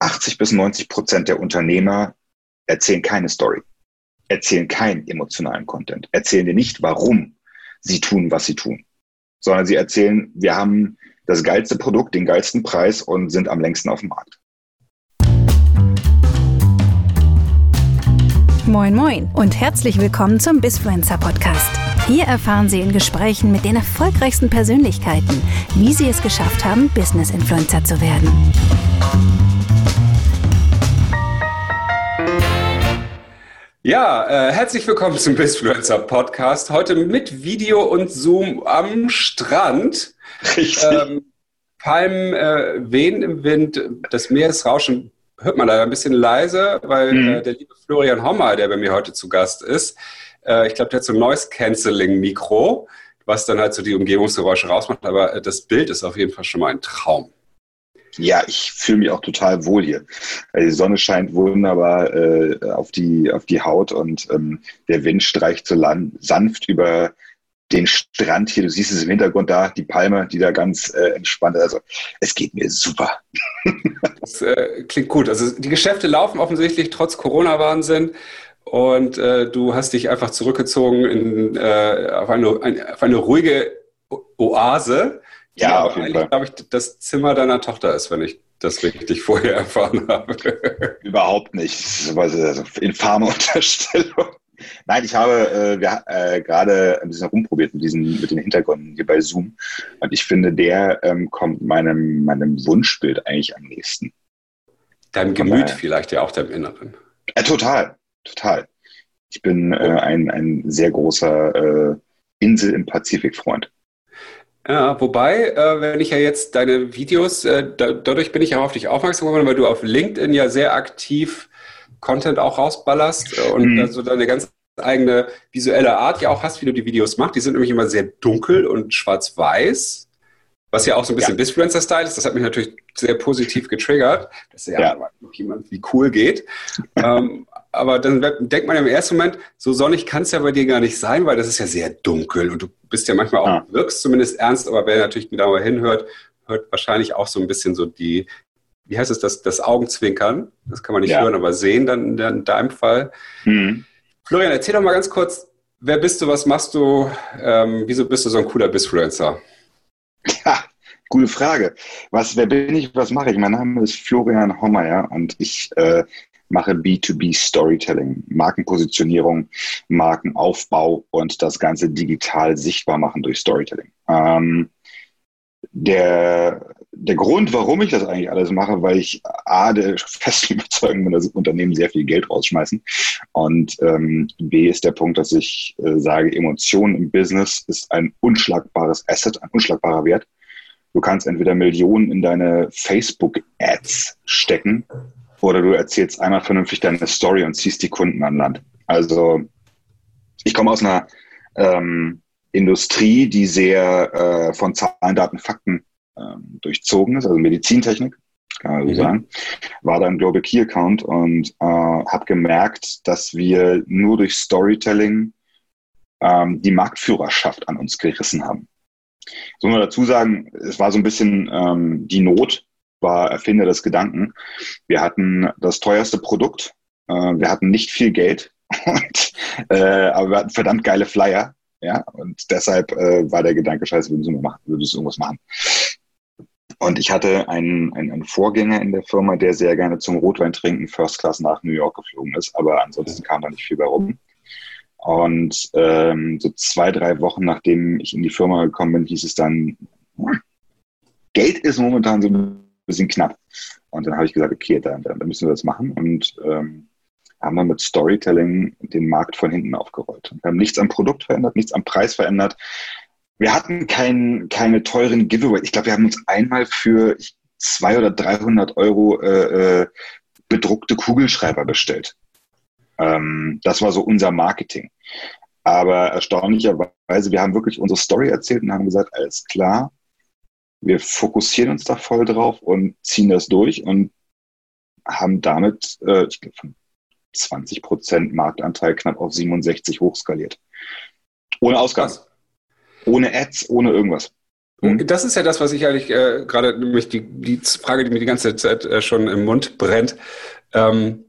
80 bis 90 Prozent der Unternehmer erzählen keine Story, erzählen keinen emotionalen Content, erzählen dir nicht, warum sie tun, was sie tun, sondern sie erzählen, wir haben das geilste Produkt, den geilsten Preis und sind am längsten auf dem Markt. Moin Moin und herzlich willkommen zum Bisfluencer Podcast. Hier erfahren Sie in Gesprächen mit den erfolgreichsten Persönlichkeiten, wie sie es geschafft haben, Business Influencer zu werden. Ja, äh, herzlich willkommen zum Bisfluencer Podcast. Heute mit Video und Zoom am Strand. Richtig. Ähm, Palmen äh, wehen im Wind, das Meeresrauschen hört man leider ein bisschen leise, weil mhm. äh, der liebe Florian Hommer, der bei mir heute zu Gast ist, äh, ich glaube, der hat so ein Noise-Canceling-Mikro, was dann halt so die Umgebungsgeräusche rausmacht, aber äh, das Bild ist auf jeden Fall schon mal ein Traum. Ja, ich fühle mich auch total wohl hier. Die Sonne scheint wunderbar äh, auf, die, auf die Haut und ähm, der Wind streicht so sanft über den Strand hier. Du siehst es im Hintergrund da, die Palme, die da ganz äh, entspannt ist. Also es geht mir super. das äh, klingt gut. Also die Geschäfte laufen offensichtlich trotz Corona-Wahnsinn und äh, du hast dich einfach zurückgezogen in, äh, auf, eine, ein, auf eine ruhige Oase. Ja, auf jeden Fall. glaube ich, das Zimmer deiner Tochter ist, wenn ich das richtig vorher erfahren habe. Überhaupt nicht. Das ist eine infame Unterstellung. Nein, ich habe äh, wir, äh, gerade ein bisschen rumprobiert mit diesen mit den Hintergründen hier bei Zoom und ich finde, der ähm, kommt meinem meinem Wunschbild eigentlich am nächsten. Deinem Gemüt vielleicht ja auch deinem Inneren. Äh, total, total. Ich bin äh, ein ein sehr großer äh, Insel im Pazifik Freund. Ja, wobei, äh, wenn ich ja jetzt deine Videos, äh, da, dadurch bin ich auch auf dich aufmerksam geworden, weil du auf LinkedIn ja sehr aktiv Content auch rausballerst äh, und mhm. so deine ganz eigene visuelle Art ja auch hast, wie du die Videos machst. Die sind nämlich immer sehr dunkel und schwarz-weiß, was ja auch so ein bisschen ja. Bisfluencer-Style ist. Das hat mich natürlich sehr positiv getriggert, dass ja, ja. noch jemand wie cool geht. ähm, aber dann denkt man im ersten Moment, so sonnig kann es ja bei dir gar nicht sein, weil das ist ja sehr dunkel und du bist ja manchmal auch, ja. wirkst zumindest ernst, aber wer natürlich genauer hinhört, hört wahrscheinlich auch so ein bisschen so die, wie heißt es, das, das Augenzwinkern. Das kann man nicht ja. hören, aber sehen dann in deinem Fall. Mhm. Florian, erzähl doch mal ganz kurz, wer bist du, was machst du, ähm, wieso bist du so ein cooler Bisfluencer? Gute Frage. Was, wer bin ich, was mache ich? Mein Name ist Florian Hommeyer und ich äh, mache B2B Storytelling, Markenpositionierung, Markenaufbau und das Ganze digital sichtbar machen durch Storytelling. Ähm, der, der Grund, warum ich das eigentlich alles mache, weil ich A, der festen Überzeugung bin, dass Unternehmen sehr viel Geld rausschmeißen. Und ähm, B ist der Punkt, dass ich äh, sage, Emotionen im Business ist ein unschlagbares Asset, ein unschlagbarer Wert. Du kannst entweder Millionen in deine Facebook-Ads stecken oder du erzählst einmal vernünftig deine Story und ziehst die Kunden an Land. Also ich komme aus einer ähm, Industrie, die sehr äh, von Zahlen, Daten, Fakten ähm, durchzogen ist, also Medizintechnik, kann man so mhm. sagen, war dann Global Key Account und äh, habe gemerkt, dass wir nur durch Storytelling ähm, die Marktführerschaft an uns gerissen haben. So muss man dazu sagen, es war so ein bisschen ähm, die Not, war Erfinder des Gedanken. Wir hatten das teuerste Produkt, äh, wir hatten nicht viel Geld, und, äh, aber wir hatten verdammt geile Flyer ja, und deshalb äh, war der Gedanke, scheiße, wir müssen, machen, wir müssen irgendwas machen. Und ich hatte einen, einen, einen Vorgänger in der Firma, der sehr gerne zum Rotwein trinken First Class nach New York geflogen ist, aber ansonsten kam da nicht viel bei rum. Und ähm, so zwei, drei Wochen nachdem ich in die Firma gekommen bin, hieß es dann, Geld ist momentan so ein bisschen knapp. Und dann habe ich gesagt, okay, dann, dann müssen wir das machen. Und ähm, haben wir mit Storytelling den Markt von hinten aufgerollt. Wir haben nichts am Produkt verändert, nichts am Preis verändert. Wir hatten kein, keine teuren Giveaway. Ich glaube, wir haben uns einmal für zwei oder 300 Euro äh, äh, bedruckte Kugelschreiber bestellt. Ähm, das war so unser Marketing. Aber erstaunlicherweise, wir haben wirklich unsere Story erzählt und haben gesagt, alles klar, wir fokussieren uns da voll drauf und ziehen das durch und haben damit, äh, ich glaube, von 20 Prozent Marktanteil knapp auf 67 hochskaliert. Ohne Ausgaben. Ohne Ads, ohne irgendwas. Das ist ja das, was ich eigentlich äh, gerade, nämlich die, die Frage, die mir die ganze Zeit äh, schon im Mund brennt. Ähm,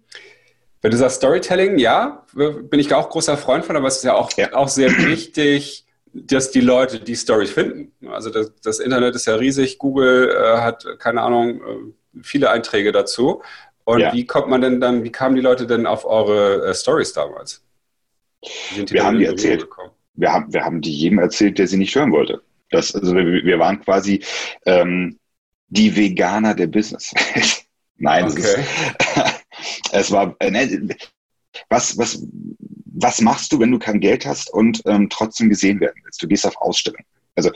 wenn du sagst Storytelling, ja, bin ich auch großer Freund von, aber es ist ja auch, ja. auch sehr wichtig, dass die Leute die Stories finden. Also das, das Internet ist ja riesig, Google äh, hat, keine Ahnung, äh, viele Einträge dazu. Und ja. wie kommt man denn dann, wie kamen die Leute denn auf eure äh, Stories damals? wir haben die erzählt. Wir haben, wir haben die jedem erzählt, der sie nicht hören wollte. Das, also wir, wir waren quasi ähm, die Veganer der Business. Nein, okay. ist, es war äh, ne, was, was, was machst du, wenn du kein Geld hast und ähm, trotzdem gesehen werden willst? Du gehst auf Ausstellungen. Also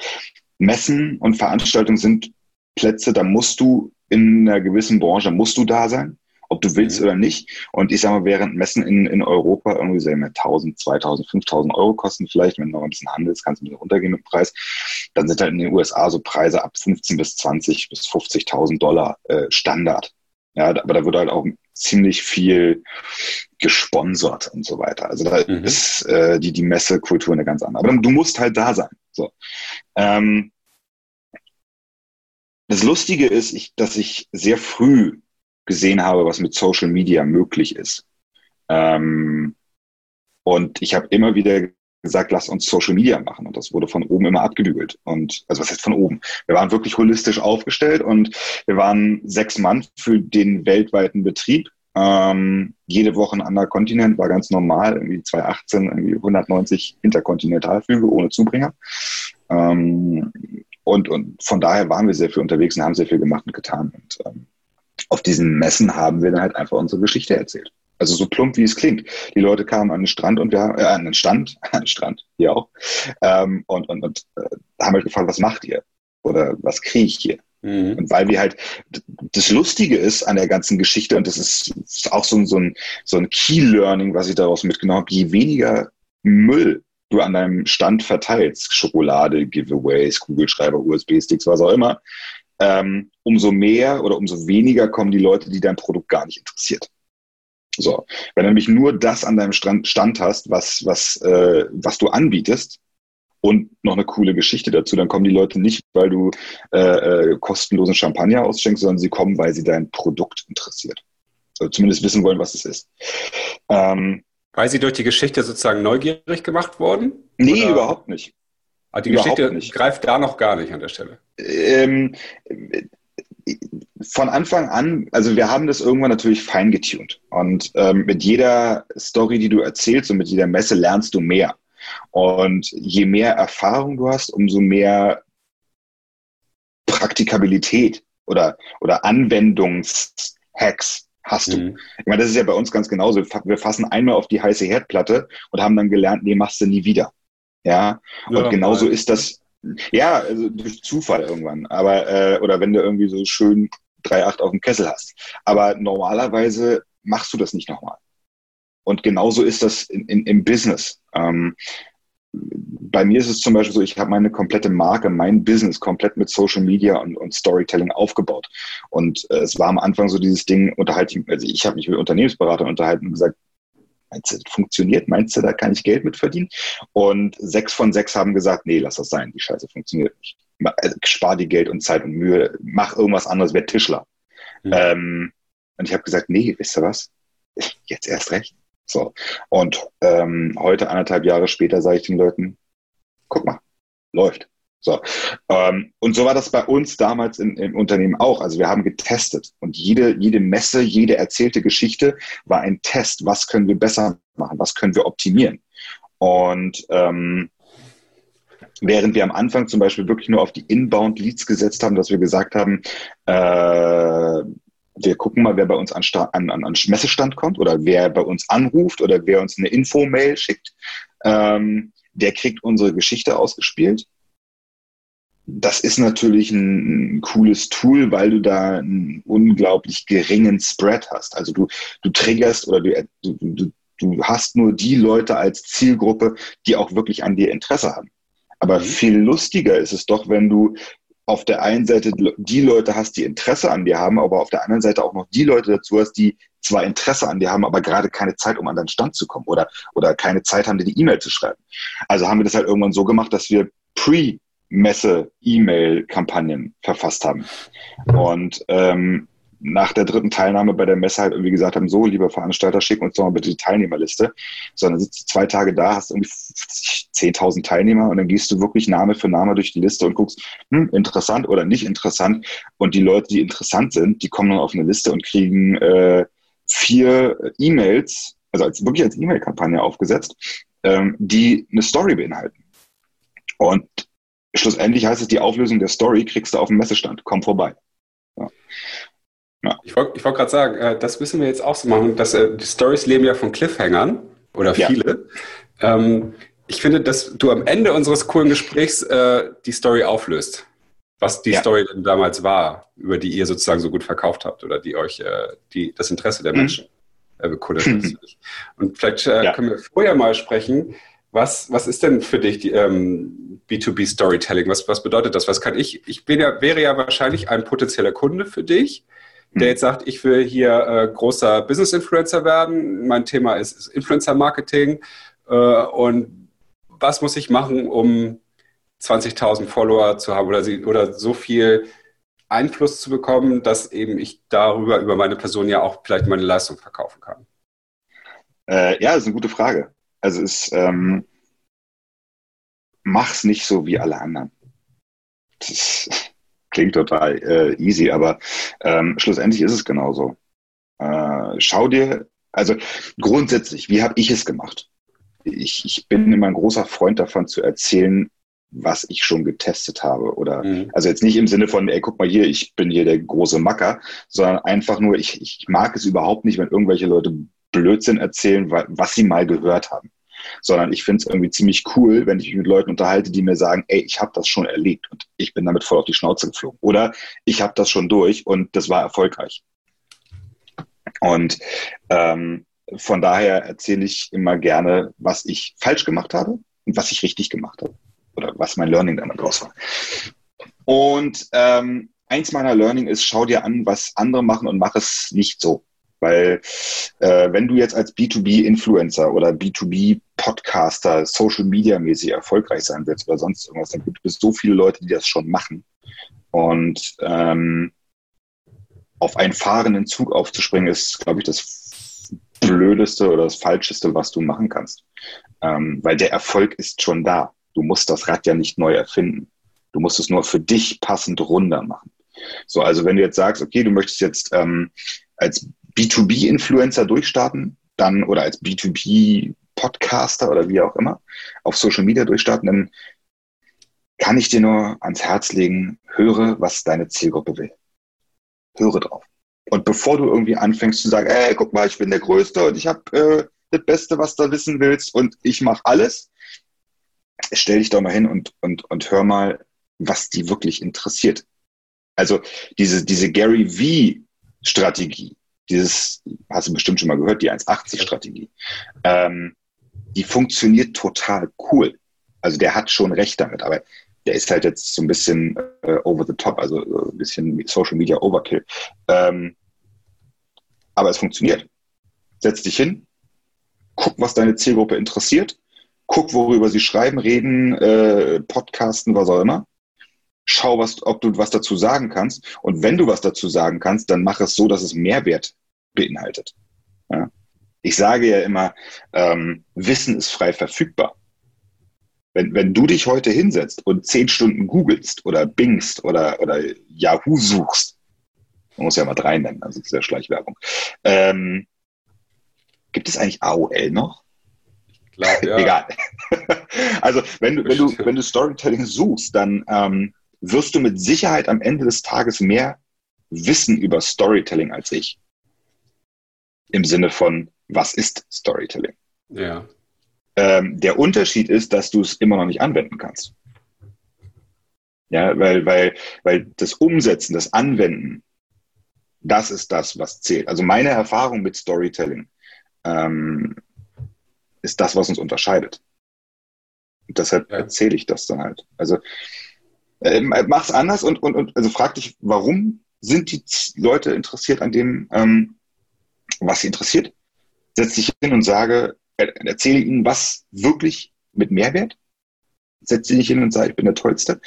Messen und Veranstaltungen sind Plätze, da musst du in einer gewissen Branche musst du da sein ob du willst mhm. oder nicht. Und ich sage mal, während Messen in, in Europa irgendwie so 1000, 2000, 5000 Euro kosten vielleicht, wenn du noch ein bisschen handelst, kannst du ein bisschen runtergehen mit dem Preis, dann sind halt in den USA so Preise ab 15 bis 20 bis 50.000 Dollar äh, Standard. Ja, aber da wird halt auch ziemlich viel gesponsert und so weiter. Also da mhm. ist äh, die, die Messekultur eine ganz andere. Aber du musst halt da sein. So. Ähm, das Lustige ist, ich, dass ich sehr früh gesehen habe, was mit Social Media möglich ist. Ähm, und ich habe immer wieder gesagt, lass uns Social Media machen. Und das wurde von oben immer abgebügelt. Und also was heißt von oben? Wir waren wirklich holistisch aufgestellt und wir waren sechs Mann für den weltweiten Betrieb. Ähm, jede Woche ein anderer Kontinent war ganz normal, irgendwie 2018, irgendwie 190 Interkontinentalflüge ohne Zubringer. Ähm, und, und von daher waren wir sehr viel unterwegs und haben sehr viel gemacht und getan. Und ähm, auf diesen Messen haben wir dann halt einfach unsere Geschichte erzählt. Also so plump wie es klingt. Die Leute kamen an den Strand und wir haben, äh, an den Stand, an den Strand, hier auch, ähm, und, und, und äh, haben halt gefragt, was macht ihr? Oder was kriege ich hier? Mhm. Und weil wir halt, das Lustige ist an der ganzen Geschichte, und das ist, ist auch so, so ein, so ein Key-Learning, was ich daraus mitgenommen habe, je weniger Müll du an deinem Stand verteilst, Schokolade, Giveaways, Kugelschreiber, USB-Sticks, was auch immer, ähm, umso mehr oder umso weniger kommen die Leute, die dein Produkt gar nicht interessiert. So, wenn du nämlich nur das an deinem Stand, hast, was, was, äh, was du anbietest und noch eine coole Geschichte dazu, dann kommen die Leute nicht, weil du äh, äh, kostenlosen Champagner ausschenkst, sondern sie kommen, weil sie dein Produkt interessiert. Also zumindest wissen wollen, was es ist. Ähm, weil sie durch die Geschichte sozusagen neugierig gemacht wurden? Nee, oder? überhaupt nicht. Aber die überhaupt Geschichte nicht. greift da noch gar nicht an der Stelle. Ähm, von Anfang an, also wir haben das irgendwann natürlich fein getuned. Und ähm, mit jeder Story, die du erzählst und mit jeder Messe lernst du mehr. Und je mehr Erfahrung du hast, umso mehr Praktikabilität oder, oder Anwendungshacks hast du. Mhm. Ich meine, das ist ja bei uns ganz genauso. Wir fassen einmal auf die heiße Herdplatte und haben dann gelernt, nee, machst du nie wieder. Ja, ja und genauso ist das ja, also durch Zufall irgendwann. Aber, äh, oder wenn du irgendwie so schön 3,8 auf dem Kessel hast. Aber normalerweise machst du das nicht nochmal. Und genauso ist das in, in, im Business. Ähm, bei mir ist es zum Beispiel so, ich habe meine komplette Marke, mein Business komplett mit Social Media und, und Storytelling aufgebaut. Und äh, es war am Anfang so dieses Ding, unterhalte also ich habe mich mit Unternehmensberatern unterhalten und gesagt, meinst du, das funktioniert? Meinst du, da kann ich Geld mit verdienen? Und sechs von sechs haben gesagt, nee, lass das sein, die Scheiße funktioniert nicht. Also, spar die Geld und Zeit und Mühe, mach irgendwas anderes, werd Tischler. Mhm. Ähm, und ich habe gesagt, nee, wisst ihr was? Jetzt erst recht. So. Und ähm, heute, anderthalb Jahre später, sage ich den Leuten, guck mal, läuft. So. Ähm, und so war das bei uns damals in, im Unternehmen auch. Also wir haben getestet und jede, jede Messe, jede erzählte Geschichte war ein Test. Was können wir besser machen? Was können wir optimieren? Und ähm, während wir am Anfang zum Beispiel wirklich nur auf die Inbound-Leads gesetzt haben, dass wir gesagt haben, äh, wir gucken mal, wer bei uns an, an, an, an Messestand kommt oder wer bei uns anruft oder wer uns eine Info-Mail schickt, ähm, der kriegt unsere Geschichte ausgespielt das ist natürlich ein, ein, cooles Tool, weil du da einen unglaublich geringen Spread hast. Also du, du triggerst oder du, du, du hast nur die Leute als Zielgruppe, die auch wirklich an dir Interesse haben. Aber mhm. viel lustiger ist es doch, wenn du auf der einen Seite die Leute hast, die Interesse an dir haben, aber auf der anderen Seite auch noch die Leute dazu hast, die zwar Interesse an dir haben, aber gerade keine Zeit, um an deinen Stand zu kommen oder, oder keine Zeit haben, dir die E-Mail zu schreiben. Also haben wir das halt irgendwann so gemacht, dass wir pre Messe-E-Mail-Kampagnen verfasst haben. Und ähm, nach der dritten Teilnahme bei der Messe halt irgendwie gesagt haben, so, lieber Veranstalter, schick uns doch mal bitte die Teilnehmerliste. Sondern sitzt du zwei Tage da, hast irgendwie 10.000 Teilnehmer und dann gehst du wirklich Name für Name durch die Liste und guckst, hm, interessant oder nicht interessant. Und die Leute, die interessant sind, die kommen dann auf eine Liste und kriegen äh, vier E-Mails, also als, wirklich als E-Mail-Kampagne aufgesetzt, ähm, die eine Story beinhalten. Und schlussendlich heißt es, die Auflösung der Story kriegst du auf dem Messestand. Komm vorbei. Ja. Ja. Ich wollte wollt gerade sagen, äh, das müssen wir jetzt auch so machen. Dass, äh, die Stories leben ja von Cliffhangern oder viele. Ja. Ähm, ich finde, dass du am Ende unseres coolen Gesprächs äh, die Story auflöst. Was die. Story denn damals war, über die ihr sozusagen so gut verkauft habt oder die euch äh, die, das Interesse der mhm. Menschen äh, bekundet mhm. Und vielleicht äh, können wir vorher mal sprechen, was, was ist denn für dich die, ähm, B2B Storytelling? Was, was bedeutet das? Was kann ich? Ich bin ja, wäre ja wahrscheinlich ein potenzieller Kunde für dich der jetzt sagt, ich will hier äh, großer Business-Influencer werden. Mein Thema ist, ist Influencer-Marketing. Äh, und was muss ich machen, um 20.000 Follower zu haben oder, sie, oder so viel Einfluss zu bekommen, dass eben ich darüber, über meine Person ja auch vielleicht meine Leistung verkaufen kann? Äh, ja, das ist eine gute Frage. Also es ähm, mach's nicht so wie alle anderen. Das klingt total äh, easy, aber ähm, schlussendlich ist es genauso. Äh, schau dir, also grundsätzlich, wie habe ich es gemacht? Ich, ich bin immer ein großer Freund davon zu erzählen, was ich schon getestet habe. Oder mhm. also jetzt nicht im Sinne von, ey, guck mal hier, ich bin hier der große Macker, sondern einfach nur, ich, ich mag es überhaupt nicht, wenn irgendwelche Leute Blödsinn erzählen, was sie mal gehört haben sondern ich finde es irgendwie ziemlich cool, wenn ich mich mit Leuten unterhalte, die mir sagen, ey, ich habe das schon erlebt und ich bin damit voll auf die Schnauze geflogen. Oder ich habe das schon durch und das war erfolgreich. Und ähm, von daher erzähle ich immer gerne, was ich falsch gemacht habe und was ich richtig gemacht habe. Oder was mein Learning dann daraus war. Und ähm, eins meiner Learning ist, schau dir an, was andere machen und mach es nicht so. Weil äh, wenn du jetzt als B2B-Influencer oder B2B-Podcaster Social Media-mäßig erfolgreich sein willst oder sonst irgendwas, dann gibt es so viele Leute, die das schon machen. Und ähm, auf einen fahrenden Zug aufzuspringen, ist, glaube ich, das Blödeste oder das Falscheste, was du machen kannst. Ähm, weil der Erfolg ist schon da. Du musst das Rad ja nicht neu erfinden. Du musst es nur für dich passend runter machen. So, also wenn du jetzt sagst, okay, du möchtest jetzt ähm, als B2B-Influencer durchstarten, dann oder als B2B-Podcaster oder wie auch immer auf Social Media durchstarten, dann kann ich dir nur ans Herz legen, höre, was deine Zielgruppe will. Höre drauf. Und bevor du irgendwie anfängst zu sagen, ey, guck mal, ich bin der Größte und ich habe äh, das Beste, was du wissen willst und ich mache alles, stell dich doch mal hin und, und, und hör mal, was die wirklich interessiert. Also diese, diese Gary V-Strategie, dieses, hast du bestimmt schon mal gehört, die 1,80-Strategie, ähm, die funktioniert total cool. Also der hat schon recht damit, aber der ist halt jetzt so ein bisschen äh, over the top, also so ein bisschen Social Media Overkill. Ähm, aber es funktioniert. Setz dich hin, guck, was deine Zielgruppe interessiert, guck, worüber sie schreiben, reden, äh, podcasten, was auch immer schau, was, ob du was dazu sagen kannst. Und wenn du was dazu sagen kannst, dann mach es so, dass es Mehrwert beinhaltet. Ja? Ich sage ja immer, ähm, Wissen ist frei verfügbar. Wenn, wenn du dich heute hinsetzt und zehn Stunden googelst oder bingst oder, oder Yahoo suchst, man muss ja mal drei nennen, also das ist ja Schleichwerbung. Ähm, gibt es eigentlich AOL noch? Glaub, ja. Egal. also wenn du, wenn du, wenn du Storytelling suchst, dann ähm, wirst du mit Sicherheit am Ende des Tages mehr wissen über Storytelling als ich. Im Sinne von, was ist Storytelling? Ja. Ähm, der Unterschied ist, dass du es immer noch nicht anwenden kannst. Ja, weil, weil, weil das Umsetzen, das Anwenden, das ist das, was zählt. Also meine Erfahrung mit Storytelling ähm, ist das, was uns unterscheidet. Und deshalb ja. erzähle ich das dann halt. Also äh, mach's anders und, und, und also frag dich, warum sind die Leute interessiert an dem, ähm, was sie interessiert? Setz dich hin und sage, erzähle ihnen was wirklich mit Mehrwert, setze dich nicht hin und sage, ich bin der Tollste.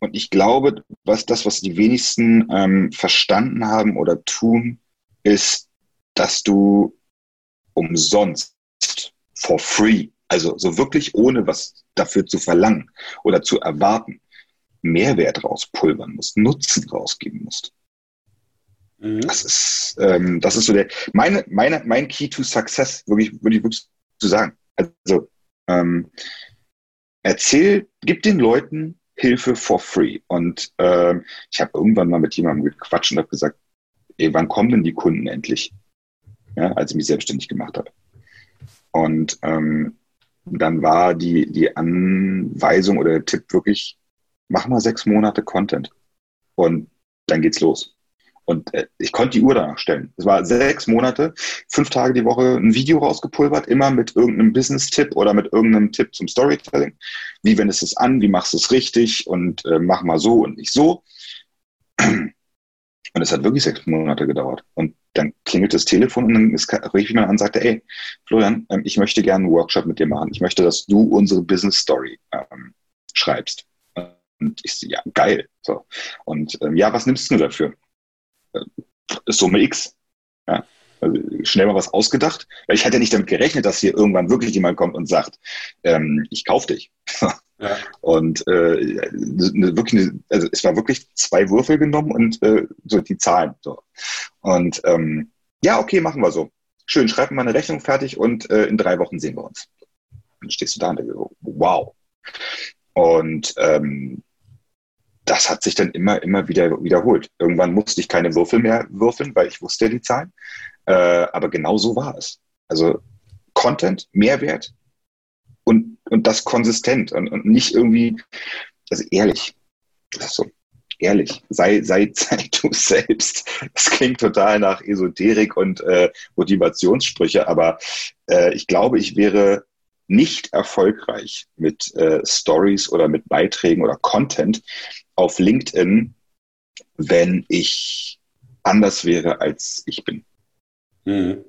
Und ich glaube, was das, was die wenigsten ähm, verstanden haben oder tun, ist, dass du umsonst, for free, also so wirklich ohne was dafür zu verlangen oder zu erwarten, Mehrwert rauspulvern musst, Nutzen rausgeben musst. Mhm. Das ist, ähm, das ist so der, meine, meine, mein Key to Success, wirklich, würde ich wirklich zu sagen. Also, ähm, erzähl, gib den Leuten Hilfe for free. Und ähm, ich habe irgendwann mal mit jemandem gequatscht und habe gesagt, ey, wann kommen denn die Kunden endlich? Ja, als ich mich selbstständig gemacht habe. Und ähm, dann war die, die Anweisung oder der Tipp wirklich, mach mal sechs Monate Content und dann geht's los. Und äh, ich konnte die Uhr danach stellen. Es war sechs Monate, fünf Tage die Woche ein Video rausgepulvert, immer mit irgendeinem Business-Tipp oder mit irgendeinem Tipp zum Storytelling. Wie wendest du es an? Wie machst du es richtig? Und äh, mach mal so und nicht so. Und es hat wirklich sechs Monate gedauert. Und dann klingelt das Telefon und dann rief jemand an und sagte, ey, Florian, ähm, ich möchte gerne einen Workshop mit dir machen. Ich möchte, dass du unsere Business Story ähm, schreibst. Und ich so, ja, geil. So. Und ähm, ja, was nimmst du dafür? Äh, Summe X. Ja. Also schnell mal was ausgedacht. Weil ich hatte nicht damit gerechnet, dass hier irgendwann wirklich jemand kommt und sagt, ähm, ich kauf dich. Ja. Und äh, ne, wirklich, eine, also es war wirklich zwei Würfel genommen und äh, so die Zahlen. So. Und ähm, ja, okay, machen wir so. Schön, schreib mal eine Rechnung fertig und äh, in drei Wochen sehen wir uns. Dann stehst du da und denkst, wow. Und ähm, das hat sich dann immer, immer wieder wiederholt. Irgendwann musste ich keine Würfel mehr würfeln, weil ich wusste die Zahlen. Äh, aber genau so war es. Also Content, Mehrwert und, und das konsistent und, und nicht irgendwie, also ehrlich. so. Ehrlich, sei, sei, sei du selbst. Das klingt total nach Esoterik und äh, Motivationssprüche, aber äh, ich glaube, ich wäre nicht erfolgreich mit äh, Stories oder mit Beiträgen oder Content auf LinkedIn, wenn ich anders wäre, als ich bin. Mhm.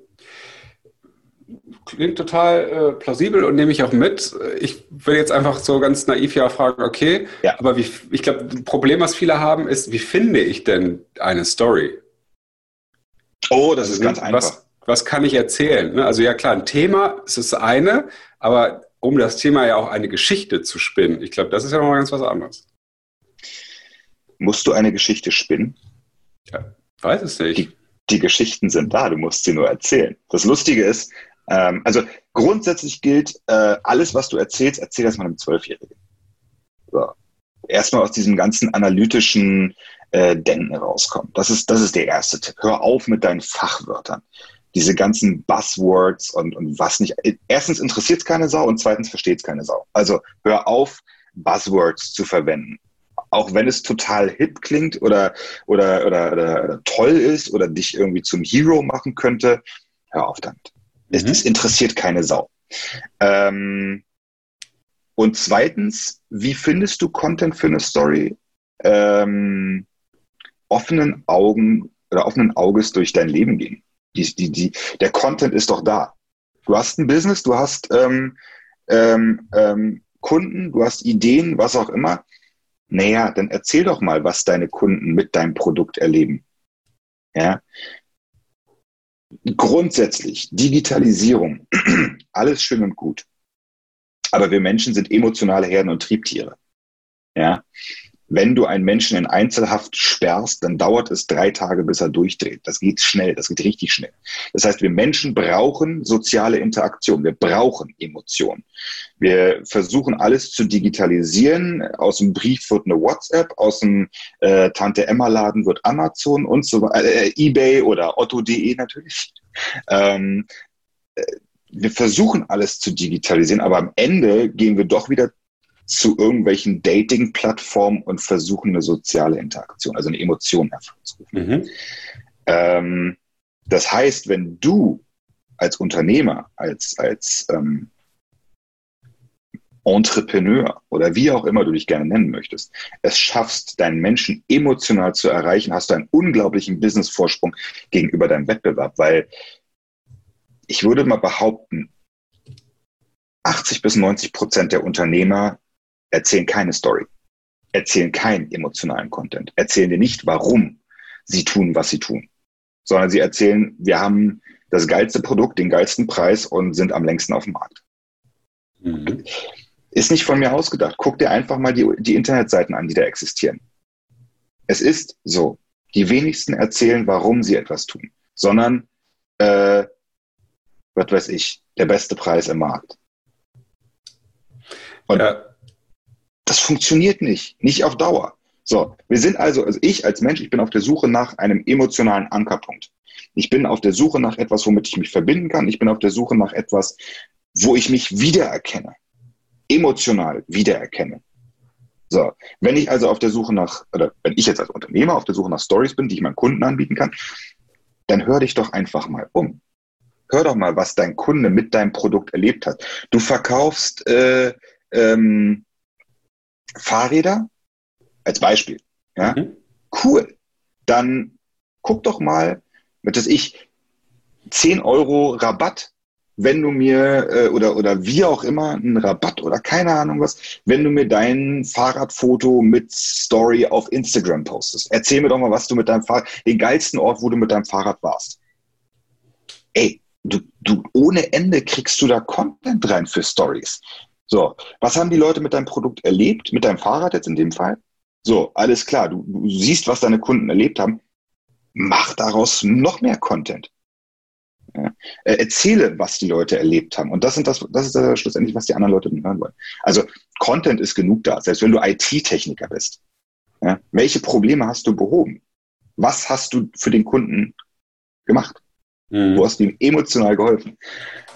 Klingt total äh, plausibel und nehme ich auch mit. Ich will jetzt einfach so ganz naiv ja fragen, okay, ja. aber wie, ich glaube, ein Problem, was viele haben, ist, wie finde ich denn eine Story? Oh, das also, ist ganz einfach. Was, kann ich erzählen? Ne? Also ja klar, ein Thema ist das eine, aber um das Thema ja auch eine Geschichte zu spinnen, ich glaube, das ist ja nochmal ganz was anderes. Musst du eine Geschichte spinnen? Ja, weiß es nicht. Die, die Geschichten sind da, du musst sie nur erzählen. Das Lustige ist, ähm, also grundsätzlich gilt, äh, alles, was du erzählst, erzähl das mal einem Zwölfjährigen. So. Erstmal aus diesem ganzen analytischen äh, Denken rauskommen. Das ist, das ist der erste Tipp. Hör auf mit deinen Fachwörtern diese ganzen Buzzwords und, und was nicht. Erstens interessiert es keine Sau und zweitens versteht es keine Sau. Also hör auf, Buzzwords zu verwenden. Auch wenn es total hip klingt oder, oder, oder, oder, oder toll ist oder dich irgendwie zum Hero machen könnte, hör auf damit. Mhm. Es, es, interessiert keine Sau. Ähm, und zweitens, wie findest du Content für eine Story? Ähm, offenen Augen oder offenen Auges durch dein Leben gehen. Die, die, die, der Content ist doch da. Du hast ein Business, du hast ähm, ähm, ähm, Kunden, du hast Ideen, was auch immer. Naja, dann erzähl doch mal, was deine Kunden mit deinem Produkt erleben. Ja. Grundsätzlich, Digitalisierung, alles schön und gut. Aber wir Menschen sind emotionale Herden und Triebtiere. Ja wenn du einen Menschen in Einzelhaft sperrst, dann dauert es drei Tage, bis er durchdreht. Das geht schnell, das geht richtig schnell. Das heißt, wir Menschen brauchen soziale Interaktion, wir brauchen Emotionen. Wir versuchen alles zu digitalisieren. Aus dem Brief wird eine WhatsApp, aus dem äh, Tante Emma Laden wird Amazon und so weiter, äh, eBay oder Otto.de natürlich. Ähm, äh, wir versuchen alles zu digitalisieren, aber am Ende gehen wir doch wieder zu irgendwelchen Dating-Plattformen und versuchen eine soziale Interaktion, also eine Emotion hervorzurufen. Mhm. Ähm, das heißt, wenn du als Unternehmer, als, als ähm, Entrepreneur oder wie auch immer du dich gerne nennen möchtest, es schaffst, deinen Menschen emotional zu erreichen, hast du einen unglaublichen Business-Vorsprung gegenüber deinem Wettbewerb, weil ich würde mal behaupten, 80 bis 90 Prozent der Unternehmer erzählen keine Story, erzählen keinen emotionalen Content, erzählen dir nicht, warum sie tun, was sie tun, sondern sie erzählen, wir haben das geilste Produkt, den geilsten Preis und sind am längsten auf dem Markt. Mhm. Ist nicht von mir ausgedacht. Guck dir einfach mal die, die Internetseiten an, die da existieren. Es ist so. Die wenigsten erzählen, warum sie etwas tun, sondern, äh, was weiß ich, der beste Preis im Markt. Und ja. Das funktioniert nicht, nicht auf Dauer. So, wir sind also, also ich als Mensch, ich bin auf der Suche nach einem emotionalen Ankerpunkt. Ich bin auf der Suche nach etwas, womit ich mich verbinden kann. Ich bin auf der Suche nach etwas, wo ich mich wiedererkenne. Emotional wiedererkenne. So, wenn ich also auf der Suche nach, oder wenn ich jetzt als Unternehmer auf der Suche nach Stories bin, die ich meinen Kunden anbieten kann, dann hör dich doch einfach mal um. Hör doch mal, was dein Kunde mit deinem Produkt erlebt hat. Du verkaufst äh, ähm, Fahrräder als Beispiel. Ja? Mhm. Cool. Dann guck doch mal, dass ich 10 Euro Rabatt, wenn du mir äh, oder oder wie auch immer einen Rabatt oder keine Ahnung was, wenn du mir dein Fahrradfoto mit Story auf Instagram postest. Erzähl mir doch mal, was du mit deinem Fahrrad, den geilsten Ort, wo du mit deinem Fahrrad warst. Ey, du, du ohne Ende kriegst du da Content rein für Stories. So, was haben die Leute mit deinem Produkt erlebt, mit deinem Fahrrad jetzt in dem Fall? So, alles klar, du, du siehst, was deine Kunden erlebt haben. Mach daraus noch mehr Content. Ja. Äh, erzähle, was die Leute erlebt haben. Und das, sind das, das ist das schlussendlich, was die anderen Leute hören wollen. Also Content ist genug da, selbst wenn du IT-Techniker bist. Ja. Welche Probleme hast du behoben? Was hast du für den Kunden gemacht? Mhm. Du hast ihm emotional geholfen.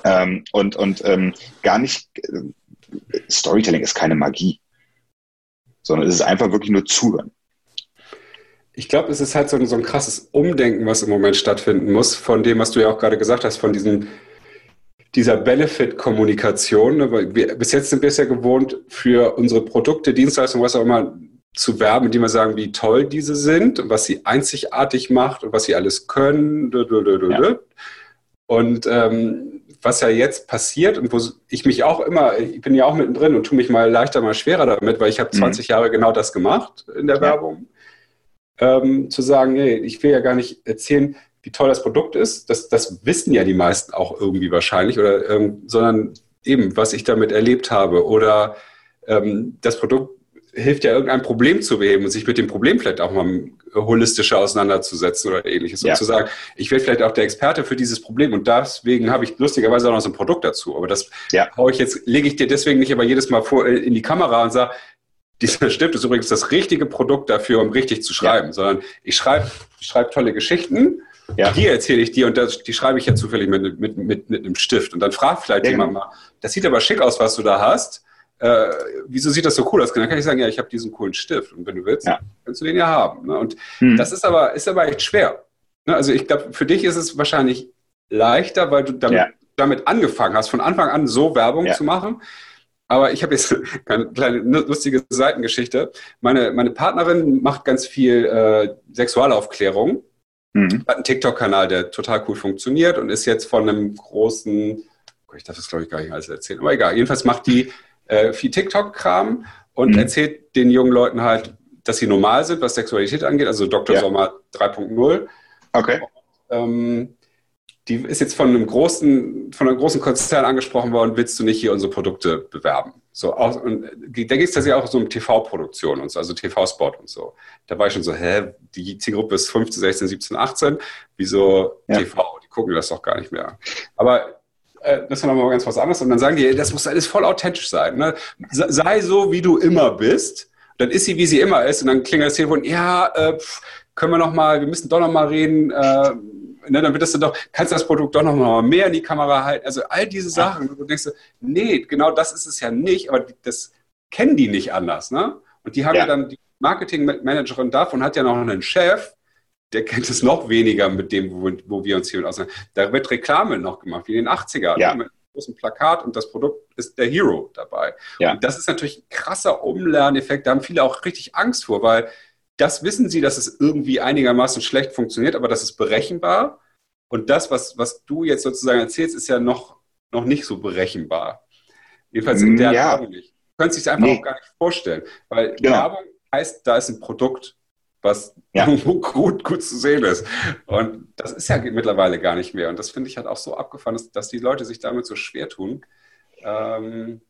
Ähm, und und ähm, gar nicht, äh, Storytelling ist keine Magie, sondern es ist einfach wirklich nur Zuhören. Ich glaube, es ist halt so ein, so ein krasses Umdenken, was im Moment stattfinden muss, von dem, was du ja auch gerade gesagt hast, von diesem, dieser Benefit-Kommunikation. Ne? Bis jetzt sind wir es ja gewohnt, für unsere Produkte, Dienstleistungen, was auch immer, zu werben, die wir sagen, wie toll diese sind und was sie einzigartig macht und was sie alles können. Ja. Und ähm, was ja jetzt passiert und wo ich mich auch immer, ich bin ja auch mittendrin und tue mich mal leichter, mal schwerer damit, weil ich habe 20 mhm. Jahre genau das gemacht in der ja. Werbung. Ähm, zu sagen, nee, ich will ja gar nicht erzählen, wie toll das Produkt ist. Das, das wissen ja die meisten auch irgendwie wahrscheinlich, oder, ähm, sondern eben, was ich damit erlebt habe. Oder ähm, das Produkt hilft ja irgendein Problem zu beheben und sich mit dem Problem vielleicht auch mal holistischer auseinanderzusetzen oder ähnliches. Ja. Und zu sagen, ich werde vielleicht auch der Experte für dieses Problem und deswegen habe ich lustigerweise auch noch so ein Produkt dazu. Aber das ja. haue ich jetzt, lege ich dir deswegen nicht aber jedes Mal vor äh, in die Kamera und sage, dieser Stift ist übrigens das richtige Produkt dafür, um richtig zu schreiben, ja. sondern ich schreibe, ich schreibe tolle Geschichten. Ja. Die erzähle ich dir und das, die schreibe ich ja zufällig mit, mit, mit, mit einem Stift. Und dann fragt vielleicht jemand genau. mal, das sieht aber schick aus, was du da hast äh, wieso sieht das so cool aus? Dann kann ich sagen, ja, ich habe diesen coolen Stift und wenn du willst, ja. kannst du den ja haben. Ne? Und hm. das ist aber, ist aber echt schwer. Ne? Also ich glaube, für dich ist es wahrscheinlich leichter, weil du damit, ja. damit angefangen hast, von Anfang an so Werbung ja. zu machen. Aber ich habe jetzt eine kleine lustige Seitengeschichte. Meine, meine Partnerin macht ganz viel äh, Sexualaufklärung. Mhm. Hat einen TikTok-Kanal, der total cool funktioniert und ist jetzt von einem großen, ich darf das glaube ich gar nicht alles erzählen, aber egal. Jedenfalls macht die äh, viel TikTok-Kram und mhm. erzählt den jungen Leuten halt, dass sie normal sind, was Sexualität angeht, also Dr. Ja. Sommer 3.0. Okay. Ähm, die ist jetzt von einem großen, von einem großen Konzern angesprochen worden, willst du nicht hier unsere Produkte bewerben? So, auch, und da geht es tatsächlich auch so um TV-Produktion und so, also TV-Spot und so. Da war ich schon so, hä, die Zielgruppe ist 15, 16, 17, 18, wieso ja. TV? Die gucken das doch gar nicht mehr. Aber äh, das ist dann nochmal ganz was anderes. Und dann sagen die, das muss alles voll authentisch sein. Ne? Sei so, wie du immer bist. Dann ist sie, wie sie immer ist. Und dann klingelt das Telefon, ja, äh, können wir noch mal, wir müssen doch noch mal reden. Äh, ne, dann wird das dann doch, kannst du das Produkt doch noch mal mehr in die Kamera halten. Also all diese Sachen. Du denkst, nee, genau das ist es ja nicht. Aber das kennen die nicht anders. Ne? Und die haben ja, ja dann die Marketingmanagerin davon hat ja noch einen Chef, der kennt es noch weniger mit dem, wo, wo wir uns hier mit auseinander. Da wird Reklame noch gemacht, wie in den 80ern. Ja. Mit einem großen Plakat und das Produkt ist der Hero dabei. Ja. Und das ist natürlich ein krasser Umlerneffekt. Da haben viele auch richtig Angst vor, weil das wissen sie, dass es irgendwie einigermaßen schlecht funktioniert, aber das ist berechenbar. Und das, was, was du jetzt sozusagen erzählst, ist ja noch, noch nicht so berechenbar. Jedenfalls in der ja. Form nicht. können sich einfach nee. auch gar nicht vorstellen. Weil genau. Werbung heißt, da ist ein Produkt, was ja. gut, gut zu sehen ist. Und das ist ja mittlerweile gar nicht mehr. Und das finde ich halt auch so abgefahren, dass, dass die Leute sich damit so schwer tun. Ähm,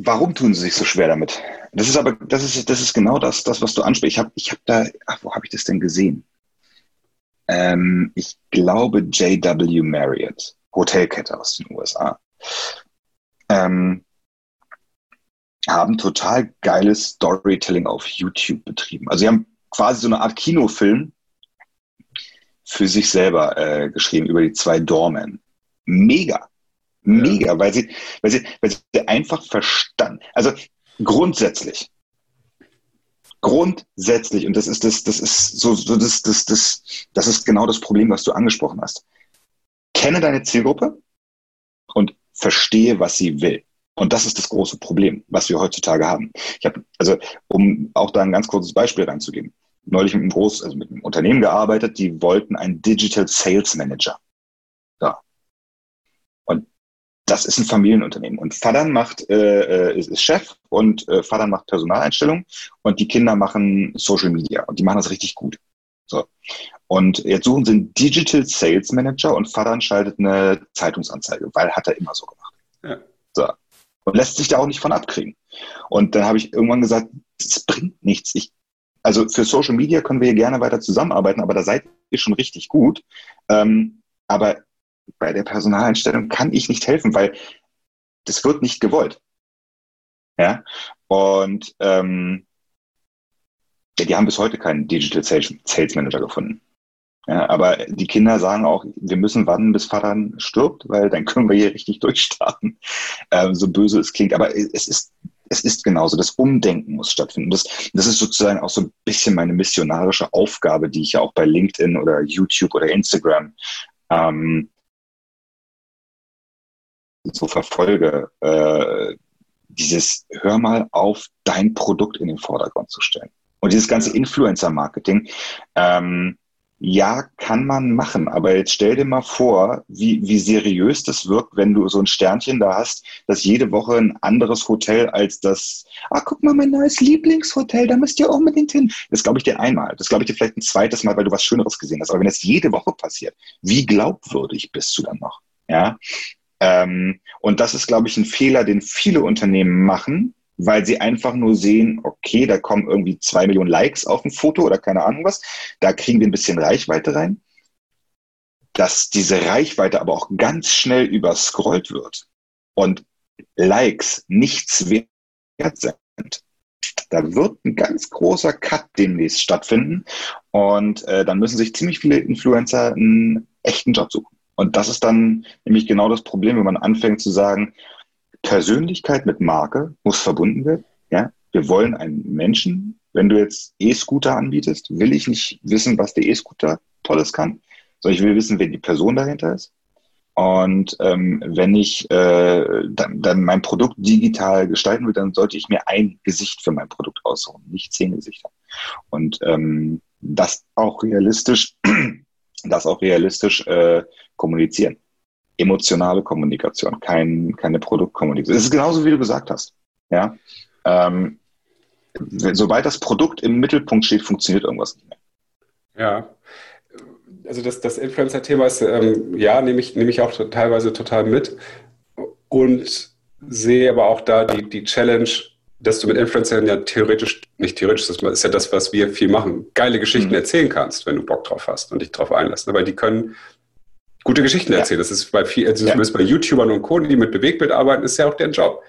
Warum tun sie sich so schwer damit? Das ist aber, das ist, das ist genau das, das was du ansprichst. Ich habe ich hab da, ach, wo habe ich das denn gesehen? Ähm, ich glaube JW Marriott, Hotelkette aus den USA, ähm, haben total geiles Storytelling auf YouTube betrieben. Also sie haben quasi so eine Art Kinofilm für sich selber äh, geschrieben über die zwei Dormen. Mega. Mega, ja. weil, sie, weil, sie, weil sie einfach verstanden. Also grundsätzlich. Grundsätzlich, und das ist das, das ist so, so das, das, das, das ist genau das Problem, was du angesprochen hast. Kenne deine Zielgruppe und verstehe, was sie will. Und das ist das große Problem, was wir heutzutage haben. Ich habe, also um auch da ein ganz kurzes Beispiel reinzugeben, neulich mit einem Groß, also mit einem Unternehmen gearbeitet, die wollten einen Digital Sales Manager. Ja. Und das ist ein Familienunternehmen. Und Vadan macht, äh, äh, ist, ist Chef und äh, Vadan macht Personaleinstellung und die Kinder machen Social Media und die machen das richtig gut. So. Und jetzt suchen sie einen Digital Sales Manager und Vadan schaltet eine Zeitungsanzeige, weil hat er immer so gemacht. Ja. So. Und lässt sich da auch nicht von abkriegen. Und dann habe ich irgendwann gesagt, das bringt nichts. Ich, also für Social Media können wir gerne weiter zusammenarbeiten, aber da seid ihr schon richtig gut. Ähm, aber bei der Personaleinstellung kann ich nicht helfen, weil das wird nicht gewollt. Ja, und ähm, die haben bis heute keinen Digital Sales Manager gefunden. Ja, aber die Kinder sagen auch, wir müssen warten, bis Vater stirbt, weil dann können wir hier richtig durchstarten. Ähm, so böse es klingt. Aber es ist, es ist genauso. Das Umdenken muss stattfinden. Das, das ist sozusagen auch so ein bisschen meine missionarische Aufgabe, die ich ja auch bei LinkedIn oder YouTube oder Instagram ähm, so verfolge, äh, dieses Hör mal auf, dein Produkt in den Vordergrund zu stellen. Und dieses ganze Influencer-Marketing, ähm, ja, kann man machen, aber jetzt stell dir mal vor, wie, wie seriös das wirkt, wenn du so ein Sternchen da hast, dass jede Woche ein anderes Hotel als das, ah, guck mal, mein neues Lieblingshotel, da müsst ihr unbedingt hin. Das glaube ich dir einmal. Das glaube ich dir vielleicht ein zweites Mal, weil du was Schöneres gesehen hast. Aber wenn das jede Woche passiert, wie glaubwürdig bist du dann noch? Ja, ähm, und das ist, glaube ich, ein Fehler, den viele Unternehmen machen, weil sie einfach nur sehen, okay, da kommen irgendwie zwei Millionen Likes auf ein Foto oder keine Ahnung was, da kriegen wir ein bisschen Reichweite rein. Dass diese Reichweite aber auch ganz schnell überscrollt wird und Likes nichts wert sind. Da wird ein ganz großer Cut demnächst stattfinden und äh, dann müssen sich ziemlich viele Influencer einen echten Job suchen. Und das ist dann nämlich genau das Problem, wenn man anfängt zu sagen, Persönlichkeit mit Marke muss verbunden werden. Ja? Wir wollen einen Menschen, wenn du jetzt E-Scooter anbietest, will ich nicht wissen, was der E-Scooter Tolles kann, sondern ich will wissen, wer die Person dahinter ist. Und ähm, wenn ich äh, dann, dann mein Produkt digital gestalten will, dann sollte ich mir ein Gesicht für mein Produkt aussuchen, nicht zehn Gesichter. Und ähm, das auch realistisch das auch realistisch äh, kommunizieren. Emotionale Kommunikation, kein, keine Produktkommunikation. Es ist genauso, wie du gesagt hast. Ja? Ähm, sobald das Produkt im Mittelpunkt steht, funktioniert irgendwas nicht mehr. Ja, also das, das Influencer-Thema ist, ähm, ja, nehme ich, nehme ich auch teilweise total mit und sehe aber auch da die, die Challenge, dass du mit Influencern ja theoretisch, nicht theoretisch, das ist ja das, was wir viel machen, geile Geschichten mhm. erzählen kannst, wenn du Bock drauf hast und dich drauf einlässt. Aber die können gute Geschichten ja. erzählen. Das ist bei viel, also ja. bei YouTubern und Co., die mit Bewegtbild arbeiten, ist ja auch deren Job.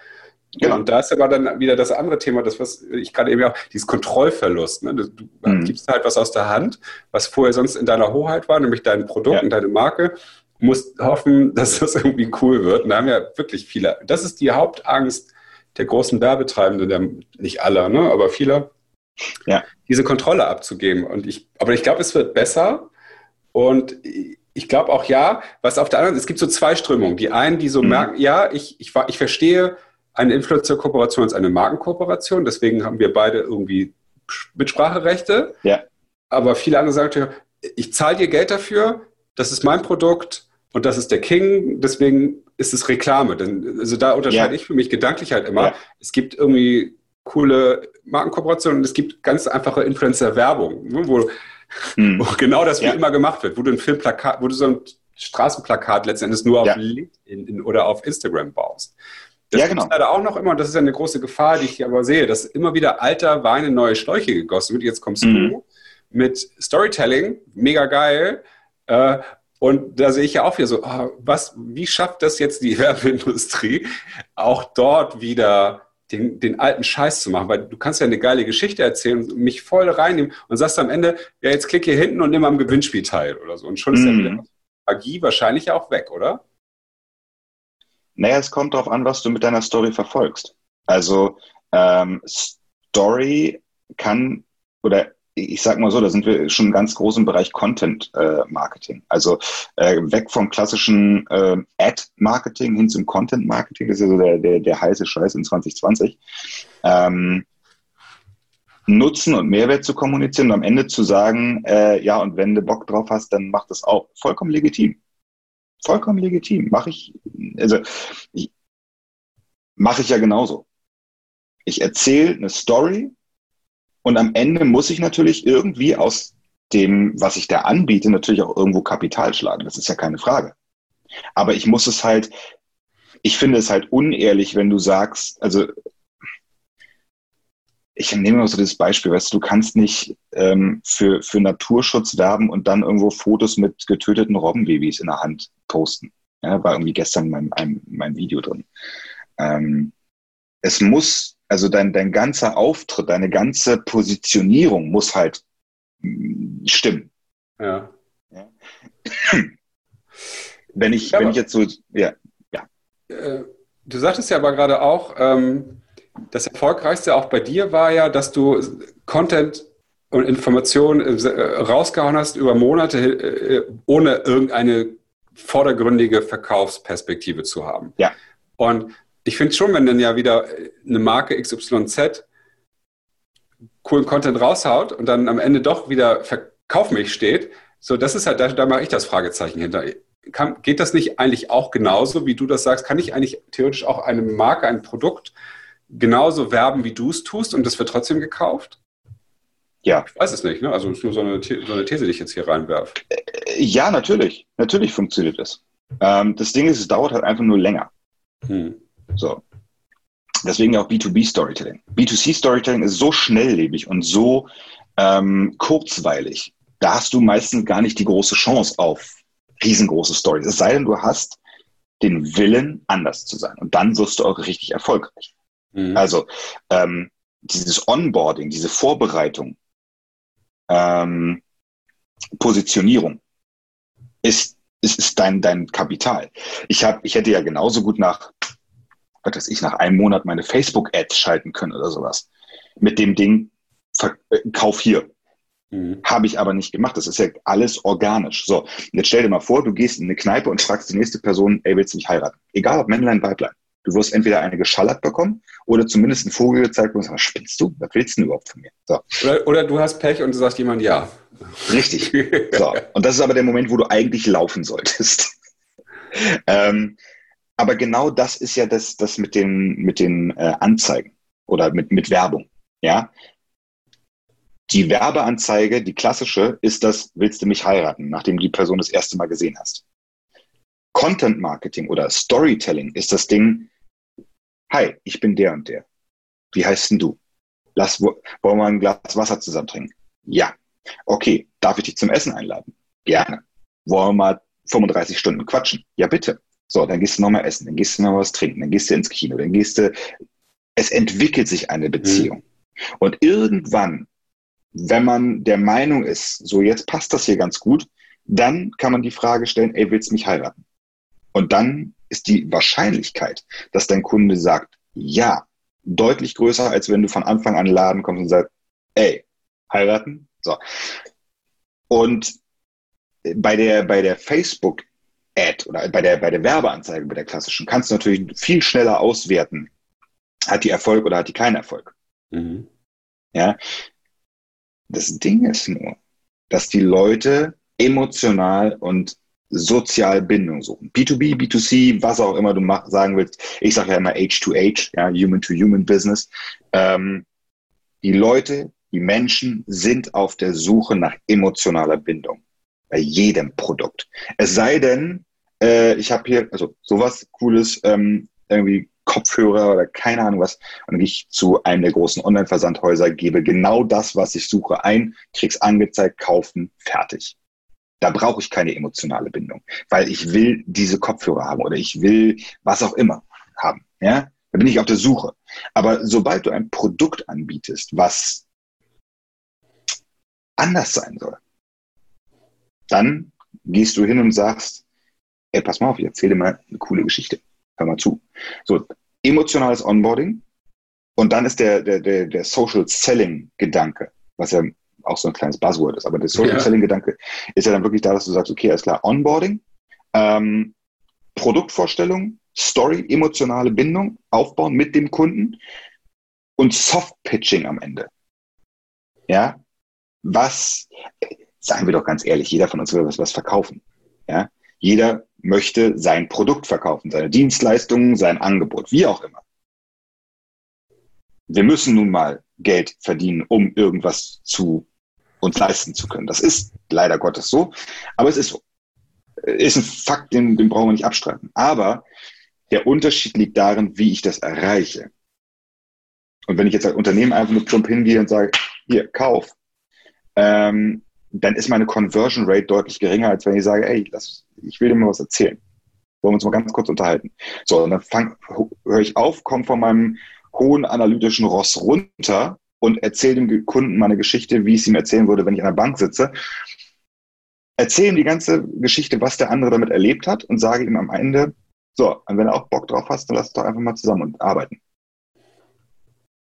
Genau. Und da ist aber dann wieder das andere Thema, das, was ich gerade eben auch, dieses Kontrollverlust. Ne? Du, mhm. gibst halt was aus der Hand, was vorher sonst in deiner Hoheit war, nämlich dein Produkt ja. und deine Marke. Musst hoffen, dass das irgendwie cool wird. Und da haben ja wirklich viele. Das ist die Hauptangst, der großen Werbetreibenden, der, nicht aller, ne, aber vieler, ja. diese Kontrolle abzugeben. Und ich, aber ich glaube, es wird besser. Und ich glaube auch ja, was auf der anderen Seite, es gibt so zwei Strömungen. Die einen, die so mhm. merken, ja, ich, ich, ich verstehe, eine Influencer-Kooperation ist eine Markenkooperation, deswegen haben wir beide irgendwie Mitspracherechte. Ja. Aber viele andere sagen, ich zahle dir Geld dafür, das ist mein Produkt und das ist der King, deswegen ist es Reklame. Denn, also da unterscheide ja. ich für mich gedanklich halt immer. Ja. Es gibt irgendwie coole Markenkooperationen und es gibt ganz einfache Influencer-Werbung, ne, wo, hm. wo, genau das wie ja. immer gemacht wird, wo du ein Filmplakat, wo du so ein Straßenplakat letztendlich nur auf LinkedIn oder auf Instagram baust. Das ja, genau. ist leider auch noch immer, und das ist eine große Gefahr, die ich aber sehe, dass immer wieder alter Wein in neue Schläuche gegossen wird. Jetzt kommst mhm. du mit Storytelling, mega geil. Äh, und da sehe ich ja auch wieder so, oh, was, wie schafft das jetzt die Werbeindustrie, auch dort wieder den, den alten Scheiß zu machen? Weil du kannst ja eine geile Geschichte erzählen und mich voll reinnehmen und sagst am Ende, ja, jetzt klick hier hinten und nimm am Gewinnspiel teil oder so. Und schon ist mhm. ja wieder Magie wahrscheinlich auch weg, oder? Naja, es kommt darauf an, was du mit deiner Story verfolgst. Also ähm, Story kann oder ich sag mal so, da sind wir schon ganz groß im Bereich Content äh, Marketing. Also äh, weg vom klassischen äh, Ad Marketing hin zum Content Marketing. Das ist ja so der, der, der heiße Scheiß in 2020. Ähm, Nutzen und Mehrwert zu kommunizieren und am Ende zu sagen, äh, ja, und wenn du Bock drauf hast, dann mach das auch. Vollkommen legitim vollkommen legitim. Mache ich, also mache ich ja genauso. Ich erzähle eine Story und am Ende muss ich natürlich irgendwie aus dem, was ich da anbiete, natürlich auch irgendwo Kapital schlagen. Das ist ja keine Frage. Aber ich muss es halt, ich finde es halt unehrlich, wenn du sagst, also ich nehme mal so das Beispiel, weißt du, du kannst nicht ähm, für, für Naturschutz werben und dann irgendwo Fotos mit getöteten Robbenbabys in der Hand posten. Ja, war irgendwie gestern in meinem, in meinem Video drin. Ähm, es muss, also dein, dein ganzer Auftritt, deine ganze Positionierung muss halt mm, stimmen. Ja. ja. Wenn ich, ja, wenn ich jetzt so, ja, ja. Äh, du sagtest ja aber gerade auch, ähm, das Erfolgreichste auch bei dir war ja, dass du Content und Informationen äh, rausgehauen hast über Monate, äh, ohne irgendeine vordergründige Verkaufsperspektive zu haben. Ja. Und ich finde schon, wenn dann ja wieder eine Marke XYZ coolen Content raushaut und dann am Ende doch wieder Verkauf mich steht, so das ist halt, da, da mache ich das Fragezeichen hinter. Kann, geht das nicht eigentlich auch genauso, wie du das sagst? Kann ich eigentlich theoretisch auch eine Marke, ein Produkt genauso werben, wie du es tust und das wird trotzdem gekauft? Ja. Ich weiß es nicht, ne? Also es ist nur so eine, so eine These, die ich jetzt hier reinwerfe. Äh, ja, natürlich. Natürlich funktioniert das. Ähm, das Ding ist, es dauert halt einfach nur länger. Hm. So. Deswegen auch B2B-Storytelling. B2C-Storytelling ist so schnelllebig und so ähm, kurzweilig. Da hast du meistens gar nicht die große Chance auf riesengroße Stories. Es sei denn, du hast den Willen, anders zu sein. Und dann wirst du auch richtig erfolgreich. Mhm. Also ähm, dieses Onboarding, diese Vorbereitung, ähm, Positionierung ist, ist, ist dein, dein Kapital. Ich, hab, ich hätte ja genauso gut nach, was weiß ich, nach einem Monat meine Facebook-Ads schalten können oder sowas. Mit dem Ding, äh, kauf hier. Mhm. Habe ich aber nicht gemacht. Das ist ja alles organisch. So, jetzt stell dir mal vor, du gehst in eine Kneipe und fragst die nächste Person, ey, willst du mich heiraten? Egal ob Männlein, Weiblein. Du wirst entweder eine geschallert bekommen oder zumindest einen Vogel gezeigt und sagst, spinnst du? Was willst du denn überhaupt von mir? So. Oder, oder, du hast Pech und du sagst jemand ja. Richtig. So. Und das ist aber der Moment, wo du eigentlich laufen solltest. ähm, aber genau das ist ja das, das mit den, mit den äh, Anzeigen oder mit, mit Werbung. Ja. Die Werbeanzeige, die klassische, ist das, willst du mich heiraten, nachdem die Person das erste Mal gesehen hast. Content Marketing oder Storytelling ist das Ding, hi, ich bin der und der. Wie heißt denn du? Lass, wollen wir ein Glas Wasser zusammen trinken? Ja. Okay, darf ich dich zum Essen einladen? Gerne. Wollen wir mal 35 Stunden quatschen? Ja, bitte. So, dann gehst du nochmal essen, dann gehst du noch was trinken, dann gehst du ins Kino, dann gehst du. Es entwickelt sich eine Beziehung. Mhm. Und irgendwann, wenn man der Meinung ist, so jetzt passt das hier ganz gut, dann kann man die Frage stellen, ey, willst du mich heiraten? Und dann ist die Wahrscheinlichkeit, dass dein Kunde sagt, ja, deutlich größer, als wenn du von Anfang an in den Laden kommst und sagst, ey, heiraten? So. Und bei der, bei der Facebook Ad oder bei der, bei der Werbeanzeige, bei der klassischen, kannst du natürlich viel schneller auswerten, hat die Erfolg oder hat die keinen Erfolg. Mhm. Ja. Das Ding ist nur, dass die Leute emotional und sozial Bindung suchen. B2B, B2C, was auch immer du mach, sagen willst. Ich sage ja immer H2H, ja, Human-to-Human-Business. Ähm, die Leute, die Menschen sind auf der Suche nach emotionaler Bindung bei jedem Produkt. Es sei denn, äh, ich habe hier also sowas Cooles, ähm, irgendwie Kopfhörer oder keine Ahnung was. Und ich zu einem der großen Online-Versandhäuser, gebe genau das, was ich suche, ein, krieg's angezeigt, kaufen, fertig. Da brauche ich keine emotionale Bindung, weil ich will diese Kopfhörer haben oder ich will was auch immer haben. Ja, da bin ich auf der Suche. Aber sobald du ein Produkt anbietest, was anders sein soll, dann gehst du hin und sagst, ey, pass mal auf, ich erzähle dir mal eine coole Geschichte. Hör mal zu. So, emotionales Onboarding und dann ist der, der, der, der Social Selling Gedanke, was ja auch so ein kleines Buzzword ist, aber der Social ja. Selling Gedanke ist ja dann wirklich da, dass du sagst, okay, alles klar, Onboarding, ähm, Produktvorstellung, Story, emotionale Bindung aufbauen mit dem Kunden und Soft Pitching am Ende. Ja, was, sagen wir doch ganz ehrlich, jeder von uns will was, was verkaufen. Ja, jeder möchte sein Produkt verkaufen, seine Dienstleistungen, sein Angebot, wie auch immer. Wir müssen nun mal Geld verdienen, um irgendwas zu uns leisten zu können. Das ist leider Gottes so, aber es ist so. Ist ein Fakt, den, den brauchen wir nicht abstreiten. Aber der Unterschied liegt darin, wie ich das erreiche. Und wenn ich jetzt als Unternehmen einfach nur plump hingehe und sage, hier, kauf, ähm, dann ist meine Conversion Rate deutlich geringer, als wenn ich sage, ey, das, ich will dir mal was erzählen. Wollen wir uns mal ganz kurz unterhalten. So, und dann höre ich auf, komme von meinem hohen analytischen Ross runter und erzähle dem Kunden meine Geschichte, wie ich es ihm erzählen würde, wenn ich an der Bank sitze. Erzähle ihm die ganze Geschichte, was der andere damit erlebt hat und sage ihm am Ende, so, und wenn du auch Bock drauf hast, dann lass doch einfach mal zusammen arbeiten.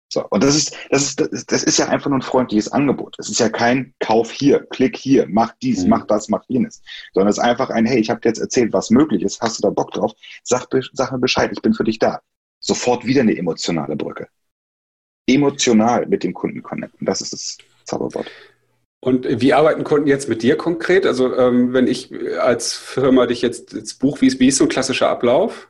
So, und das ist, das ist, das ist ja einfach nur ein freundliches Angebot. Es ist ja kein Kauf hier, Klick hier, mach dies, mhm. mach das, mach jenes. Sondern es ist einfach ein, hey, ich habe dir jetzt erzählt, was möglich ist, hast du da Bock drauf? Sag, sag mir Bescheid, ich bin für dich da. Sofort wieder eine emotionale Brücke. Emotional mit dem Kunden connecten. Das ist das Zauberwort. Und wie arbeiten Kunden jetzt mit dir konkret? Also ähm, wenn ich als Firma dich jetzt, jetzt buche, wie ist, wie ist so ein klassischer Ablauf?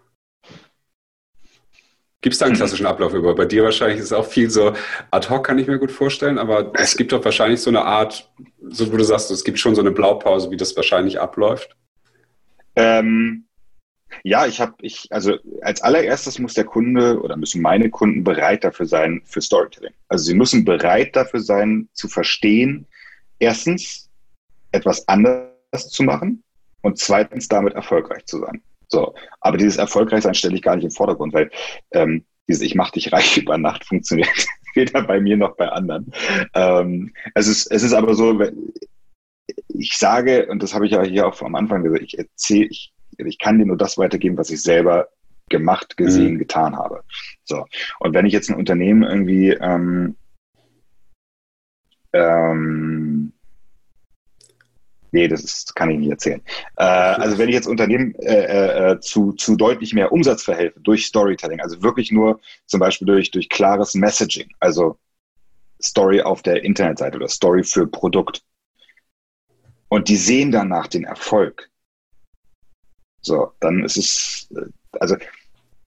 Gibt es da einen mhm. klassischen Ablauf über? Bei dir wahrscheinlich ist es auch viel so ad hoc, kann ich mir gut vorstellen, aber es gibt doch wahrscheinlich so eine Art, so wo du sagst, es gibt schon so eine Blaupause, wie das wahrscheinlich abläuft. Ähm, ja, ich habe, ich, also als allererstes muss der Kunde oder müssen meine Kunden bereit dafür sein für Storytelling. Also sie müssen bereit dafür sein, zu verstehen, erstens etwas anders zu machen und zweitens damit erfolgreich zu sein. So, aber dieses Erfolgreichsein stelle ich gar nicht im Vordergrund, weil ähm, dieses Ich mach dich reich über Nacht funktioniert weder bei mir noch bei anderen. Ähm, es, ist, es ist aber so, ich sage, und das habe ich ja hier auch am Anfang gesagt, ich erzähle, ich, ich kann dir nur das weitergeben, was ich selber gemacht, gesehen, mhm. getan habe. So. Und wenn ich jetzt ein Unternehmen irgendwie ähm, ähm, Nee, das ist, kann ich nicht erzählen. Äh, also wenn ich jetzt Unternehmen äh, äh, zu, zu deutlich mehr Umsatz verhelfe durch Storytelling, also wirklich nur zum Beispiel durch, durch klares Messaging, also Story auf der Internetseite oder Story für Produkt. Und die sehen danach den Erfolg. So, dann ist es, äh, also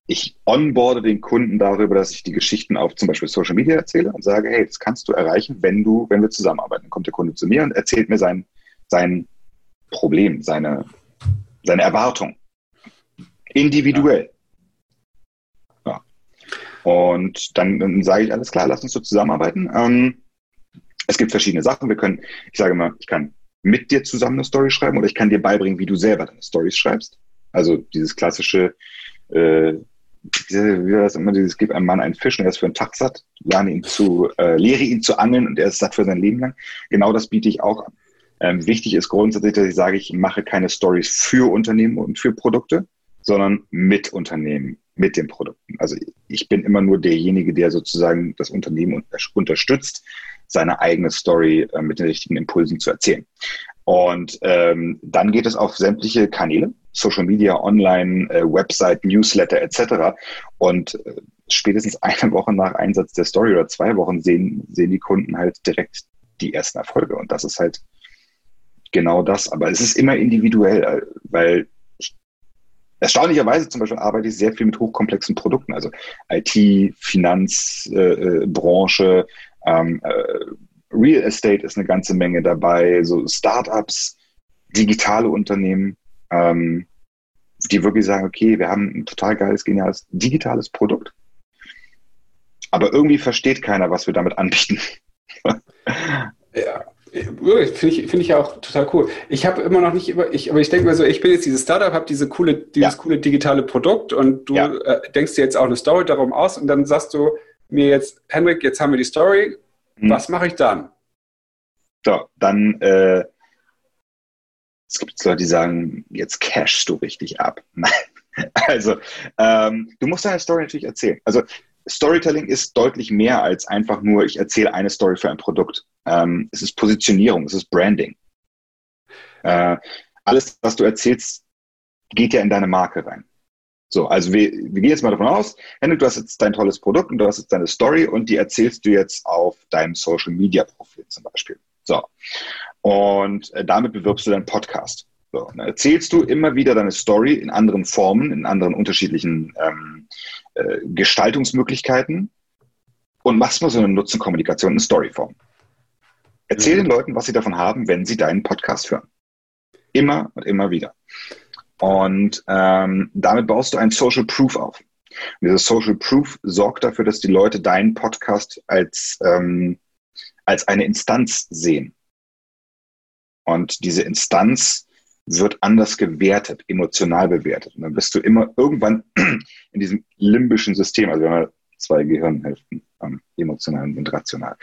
ich onboarde den Kunden darüber, dass ich die Geschichten auf zum Beispiel Social Media erzähle und sage, hey, das kannst du erreichen, wenn du, wenn wir zusammenarbeiten. Dann kommt der Kunde zu mir und erzählt mir sein, sein Problem, seine, seine Erwartung. Individuell. Ja. Und dann, sage ich, alles klar, lass uns so zusammenarbeiten. Ähm, es gibt verschiedene Sachen. Wir können, ich sage mal, ich kann mit dir zusammen eine Story schreiben oder ich kann dir beibringen, wie du selber deine Stories schreibst. Also dieses klassische, äh, wie war das immer, dieses, gib einem Mann einen Fisch und er ist für einen Tag satt, lerne ihn zu, äh, lehre ihn zu angeln und er ist satt für sein Leben lang. Genau das biete ich auch an. Ähm, wichtig ist grundsätzlich, dass ich sage, ich mache keine Stories für Unternehmen und für Produkte, sondern mit Unternehmen, mit den Produkten. Also ich bin immer nur derjenige, der sozusagen das Unternehmen unterstützt, seine eigene Story äh, mit den richtigen Impulsen zu erzählen. Und ähm, dann geht es auf sämtliche Kanäle, Social Media, Online, äh, Website, Newsletter etc. Und äh, spätestens eine Woche nach Einsatz der Story oder zwei Wochen sehen, sehen die Kunden halt direkt die ersten Erfolge. Und das ist halt genau das. Aber es ist immer individuell, weil ich, erstaunlicherweise zum Beispiel arbeite ich sehr viel mit hochkomplexen Produkten, also IT, Finanzbranche, äh, ähm, äh, Real Estate ist eine ganze Menge dabei, so Startups, digitale Unternehmen, ähm, die wirklich sagen, okay, wir haben ein total geiles, geniales digitales Produkt. Aber irgendwie versteht keiner, was wir damit anbieten. ja. Finde ich, find ich auch total cool. Ich habe immer noch nicht über, ich, aber ich denke mal so, ich bin jetzt dieses Startup, habe diese coole, dieses ja. coole digitale Produkt und du ja. äh, denkst dir jetzt auch eine Story darum aus und dann sagst du mir jetzt, Henrik, jetzt haben wir die Story, hm. was mache ich dann? So, dann äh, es gibt Leute, die sagen, jetzt cashst du richtig ab. also, ähm, du musst deine Story natürlich erzählen. Also, Storytelling ist deutlich mehr als einfach nur, ich erzähle eine Story für ein Produkt. Ähm, es ist Positionierung, es ist Branding. Äh, alles, was du erzählst, geht ja in deine Marke rein. So, also wir, wir gehen jetzt mal davon aus, Henrik, du hast jetzt dein tolles Produkt und du hast jetzt deine Story und die erzählst du jetzt auf deinem Social Media Profil zum Beispiel. So. Und äh, damit bewirbst du deinen Podcast. So, dann erzählst du immer wieder deine Story in anderen Formen, in anderen unterschiedlichen ähm, äh, Gestaltungsmöglichkeiten und machst mal so eine Nutzenkommunikation in Storyform. Erzähl mhm. den Leuten, was sie davon haben, wenn sie deinen Podcast hören. Immer und immer wieder. Und ähm, damit baust du ein Social Proof auf. Und dieses Social Proof sorgt dafür, dass die Leute deinen Podcast als, ähm, als eine Instanz sehen. Und diese Instanz wird anders gewertet, emotional bewertet. Und dann bist du immer irgendwann in diesem limbischen System, also wir haben zwei Gehirnhälften, ähm, emotional und rational.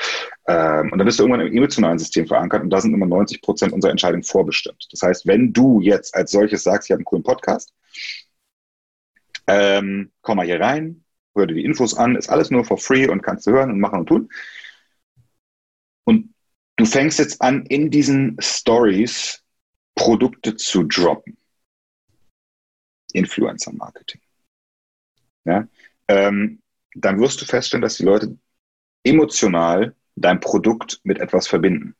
Ähm, und dann bist du irgendwann im emotionalen System verankert und da sind immer 90 Prozent unserer Entscheidungen vorbestimmt. Das heißt, wenn du jetzt als solches sagst, ich habe einen coolen Podcast, ähm, komm mal hier rein, hör dir die Infos an, ist alles nur for free und kannst du hören und machen und tun. Und du fängst jetzt an, in diesen Stories Produkte zu droppen. Influencer Marketing. Ja? Ähm, dann wirst du feststellen, dass die Leute emotional dein Produkt mit etwas verbinden.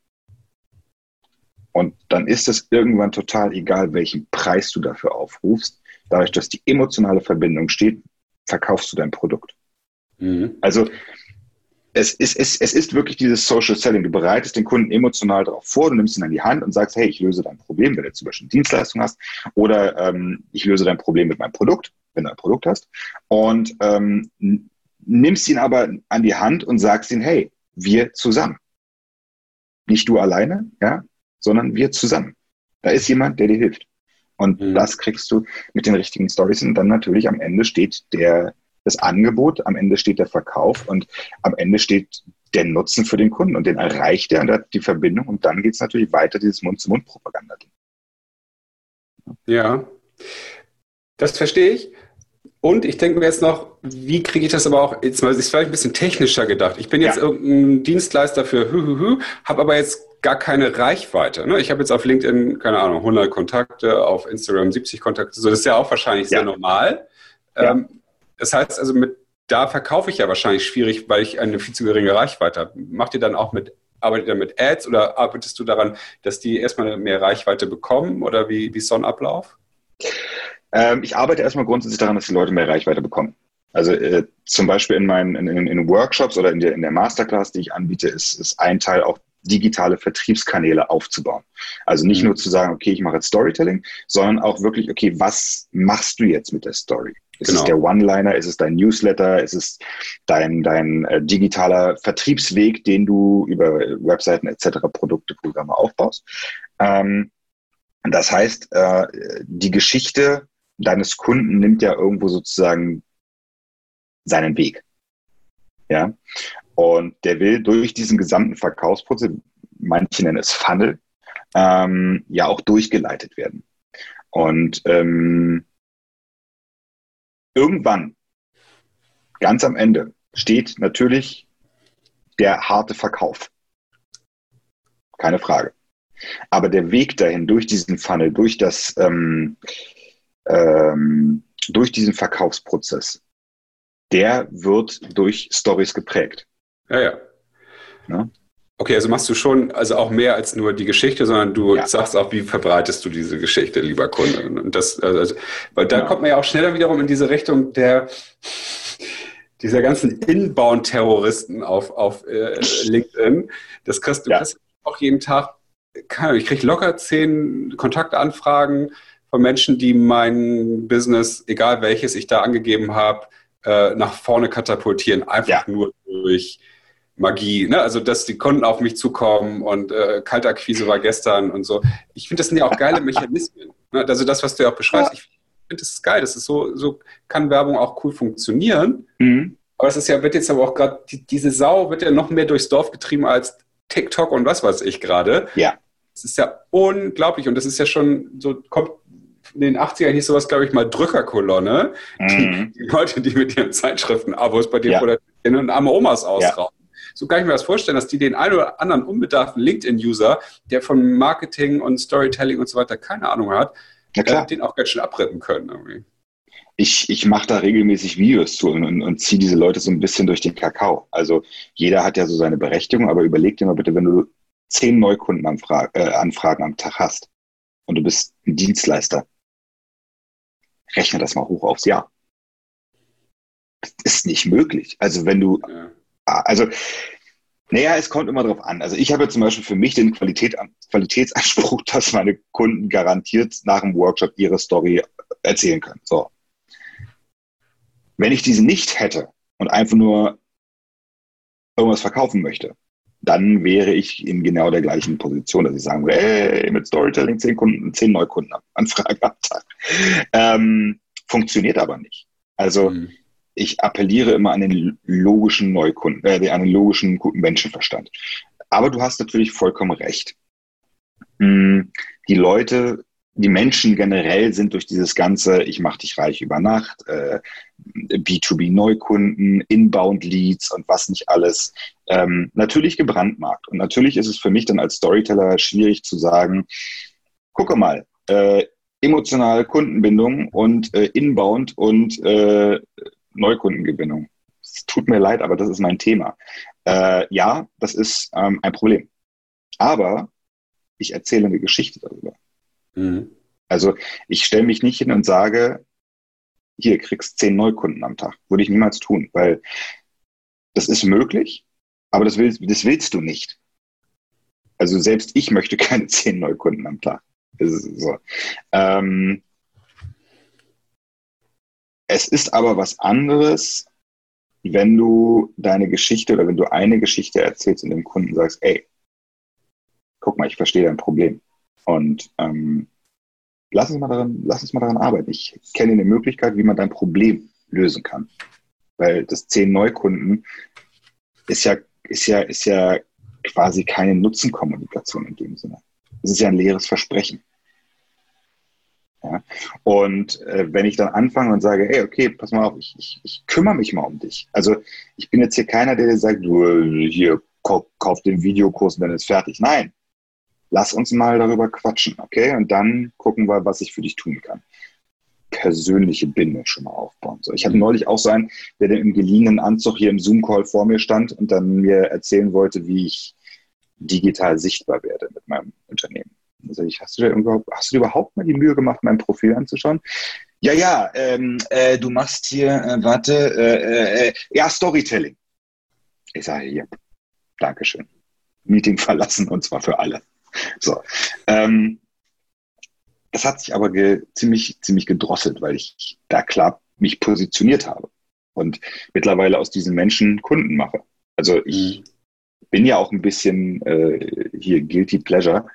Und dann ist es irgendwann total egal, welchen Preis du dafür aufrufst. Dadurch, dass die emotionale Verbindung steht, verkaufst du dein Produkt. Mhm. Also es ist, es, es ist wirklich dieses Social Selling. Du bereitest den Kunden emotional darauf vor, du nimmst ihn an die Hand und sagst, hey, ich löse dein Problem, wenn du zum Beispiel eine Dienstleistung hast, oder ähm, ich löse dein Problem mit meinem Produkt, wenn du ein Produkt hast, und ähm, nimmst ihn aber an die Hand und sagst ihm, hey, wir zusammen. Nicht du alleine, ja, sondern wir zusammen. Da ist jemand, der dir hilft. Und mhm. das kriegst du mit den richtigen Stories und dann natürlich am Ende steht der das Angebot, am Ende steht der Verkauf und am Ende steht der Nutzen für den Kunden und den erreicht er und hat die Verbindung und dann geht es natürlich weiter, dieses Mund-zu-Mund-Propaganda. Ja, das verstehe ich. Und ich denke mir jetzt noch, wie kriege ich das aber auch, jetzt mal, ist vielleicht ein bisschen technischer gedacht. Ich bin jetzt ja. irgendein Dienstleister für hü, hü, hü, habe aber jetzt gar keine Reichweite. Ne? Ich habe jetzt auf LinkedIn, keine Ahnung, 100 Kontakte, auf Instagram 70 Kontakte. So, das ist ja auch wahrscheinlich ja. sehr normal. Ja. Ähm, das heißt also, mit, da verkaufe ich ja wahrscheinlich schwierig, weil ich eine viel zu geringe Reichweite habe. Macht ihr dann auch mit, arbeitet ihr mit Ads oder arbeitest du daran, dass die erstmal mehr Reichweite bekommen oder wie, wie ist so ein Ablauf? Ähm, ich arbeite erstmal grundsätzlich daran, dass die Leute mehr Reichweite bekommen. Also äh, zum Beispiel in meinen in, in, in, Workshops oder in der, in der Masterclass, die ich anbiete, ist, ist ein Teil auch digitale Vertriebskanäle aufzubauen. Also nicht mhm. nur zu sagen, okay, ich mache jetzt Storytelling, sondern auch wirklich, okay, was machst du jetzt mit der Story? Ist genau. es der One-Liner? Ist es dein Newsletter? Ist es dein, dein äh, digitaler Vertriebsweg, den du über Webseiten etc., Produkte, Programme aufbaust? Ähm, das heißt, äh, die Geschichte deines Kunden nimmt ja irgendwo sozusagen seinen Weg. Ja. Und der will durch diesen gesamten Verkaufsprozess, manche nennen es Funnel, ähm, ja auch durchgeleitet werden. Und ähm, irgendwann, ganz am Ende, steht natürlich der harte Verkauf. Keine Frage. Aber der Weg dahin, durch diesen Funnel, durch das, ähm, ähm, durch diesen Verkaufsprozess, der wird durch Stories geprägt. Ja, ja. ja? Okay, also machst du schon, also auch mehr als nur die Geschichte, sondern du ja. sagst auch, wie verbreitest du diese Geschichte, lieber Kunde? Und das, also, weil da ja. kommt man ja auch schneller wiederum in diese Richtung der dieser ganzen Inbound-Terroristen auf, auf äh, LinkedIn. Das kriegst du ja. kriegst auch jeden Tag. Ich kriege locker zehn Kontaktanfragen von Menschen, die mein Business, egal welches ich da angegeben habe, äh, nach vorne katapultieren, einfach ja. nur durch Magie. Ne? Also, dass die Kunden auf mich zukommen und äh, Kaltakquise war gestern und so. Ich finde, das sind ja auch geile Mechanismen. Ne? Also, das, was du ja auch beschreibst, ich finde, das ist geil. Das ist so, so kann Werbung auch cool funktionieren. Mhm. Aber es ist ja, wird jetzt aber auch gerade, die, diese Sau wird ja noch mehr durchs Dorf getrieben als TikTok und was weiß ich gerade. Ja. Das ist ja unglaublich und das ist ja schon so, kommt in den 80ern hieß sowas, glaube ich, mal Drückerkolonne. Mhm. Die, die, Leute, die mit ihren Zeitschriften-Abos bei dir ja. produzieren und arme Omas ausrauben. So kann ich mir das vorstellen, dass die den einen oder anderen unbedarften LinkedIn-User, der von Marketing und Storytelling und so weiter keine Ahnung hat, äh, den auch ganz schön abrippen können. Irgendwie. Ich, ich mache da regelmäßig Videos zu und, und, und ziehe diese Leute so ein bisschen durch den Kakao. Also jeder hat ja so seine Berechtigung, aber überleg dir mal bitte, wenn du zehn Neukundenanfragen äh, am Tag hast und du bist ein Dienstleister, rechne das mal hoch aufs Jahr. Das ist nicht möglich. Also wenn du, ja. Also, naja, es kommt immer drauf an. Also ich habe zum Beispiel für mich den Qualität, Qualitätsanspruch, dass meine Kunden garantiert nach dem Workshop ihre Story erzählen können. So. Wenn ich diesen nicht hätte und einfach nur irgendwas verkaufen möchte, dann wäre ich in genau der gleichen Position, dass ich sagen würde, hey, mit Storytelling zehn Kunden, zehn Neukunden Anfragen am Tag. Ähm, funktioniert aber nicht. Also mhm. Ich appelliere immer an den logischen Neukunden, äh, an den logischen guten Menschenverstand. Aber du hast natürlich vollkommen recht. Hm, die Leute die Menschen generell sind durch dieses ganze, ich mache dich reich über Nacht, äh, B2B-Neukunden, Inbound-Leads und was nicht alles, ähm, natürlich gebrandmarkt. Und natürlich ist es für mich dann als Storyteller schwierig zu sagen, gucke mal, äh, emotionale Kundenbindung und äh, Inbound und äh, Neukundengewinnung. Es tut mir leid, aber das ist mein Thema. Äh, ja, das ist ähm, ein Problem. Aber ich erzähle eine Geschichte darüber. Mhm. Also ich stelle mich nicht hin und sage, hier kriegst zehn Neukunden am Tag. Würde ich niemals tun, weil das ist möglich, aber das willst, das willst du nicht. Also selbst ich möchte keine zehn Neukunden am Tag. So. Ähm, es ist aber was anderes, wenn du deine Geschichte oder wenn du eine Geschichte erzählst und dem Kunden sagst, ey, guck mal, ich verstehe dein Problem. Und ähm, lass, uns mal daran, lass uns mal daran arbeiten. Ich kenne eine Möglichkeit, wie man dein Problem lösen kann. Weil das zehn Neukunden ist ja, ist ja, ist ja quasi keine Nutzenkommunikation in dem Sinne. Es ist ja ein leeres Versprechen. Ja? Und äh, wenn ich dann anfange und sage, hey, okay, pass mal auf, ich, ich, ich kümmere mich mal um dich. Also ich bin jetzt hier keiner, der sagt, du hier kauf, den Videokurs und dann ist fertig. Nein, lass uns mal darüber quatschen, okay? Und dann gucken wir, was ich für dich tun kann. Persönliche Bindung schon mal aufbauen. So, ich hatte neulich auch so einen, der im geliehenen Anzug hier im Zoom-Call vor mir stand und dann mir erzählen wollte, wie ich digital sichtbar werde mit meinem Unternehmen. Also ich, hast, du dir überhaupt, hast du dir überhaupt mal die Mühe gemacht, mein Profil anzuschauen? Ja, ja, ähm, äh, du machst hier, äh, warte, äh, äh, ja, Storytelling. Ich sage, ja, Dankeschön. Meeting verlassen und zwar für alle. So. Ähm, das hat sich aber ziemlich, ziemlich gedrosselt, weil ich da klar mich positioniert habe und mittlerweile aus diesen Menschen Kunden mache. Also ich mhm. bin ja auch ein bisschen äh, hier guilty pleasure.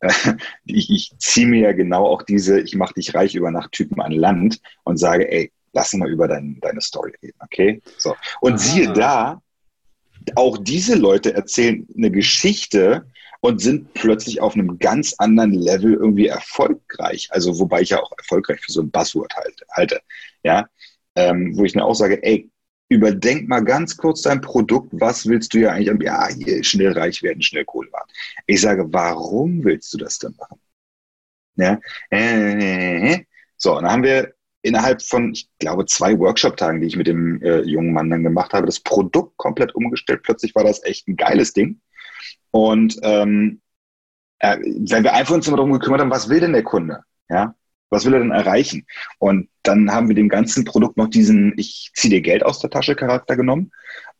ich, ich ziehe mir ja genau auch diese, ich mache dich reich über Nacht-Typen an Land und sage, ey, lass mal über dein, deine Story reden, okay? So. Und ah. siehe da, auch diese Leute erzählen eine Geschichte, und sind plötzlich auf einem ganz anderen Level irgendwie erfolgreich. Also wobei ich ja auch erfolgreich für so ein Buzzword halte, halte ja, ähm, wo ich dann auch sage, ey, überdenk mal ganz kurz dein Produkt, was willst du ja eigentlich, ja, hier schnell reich werden, schnell Kohle machen. Ich sage, warum willst du das denn machen? Ja, äh, so, und dann haben wir innerhalb von, ich glaube, zwei Workshop-Tagen, die ich mit dem äh, jungen Mann dann gemacht habe, das Produkt komplett umgestellt. Plötzlich war das echt ein geiles Ding. Und ähm, äh, wenn wir einfach uns immer darum gekümmert haben, was will denn der Kunde? Ja, was will er denn erreichen? Und dann haben wir dem ganzen Produkt noch diesen Ich ziehe dir Geld aus der Tasche Charakter genommen.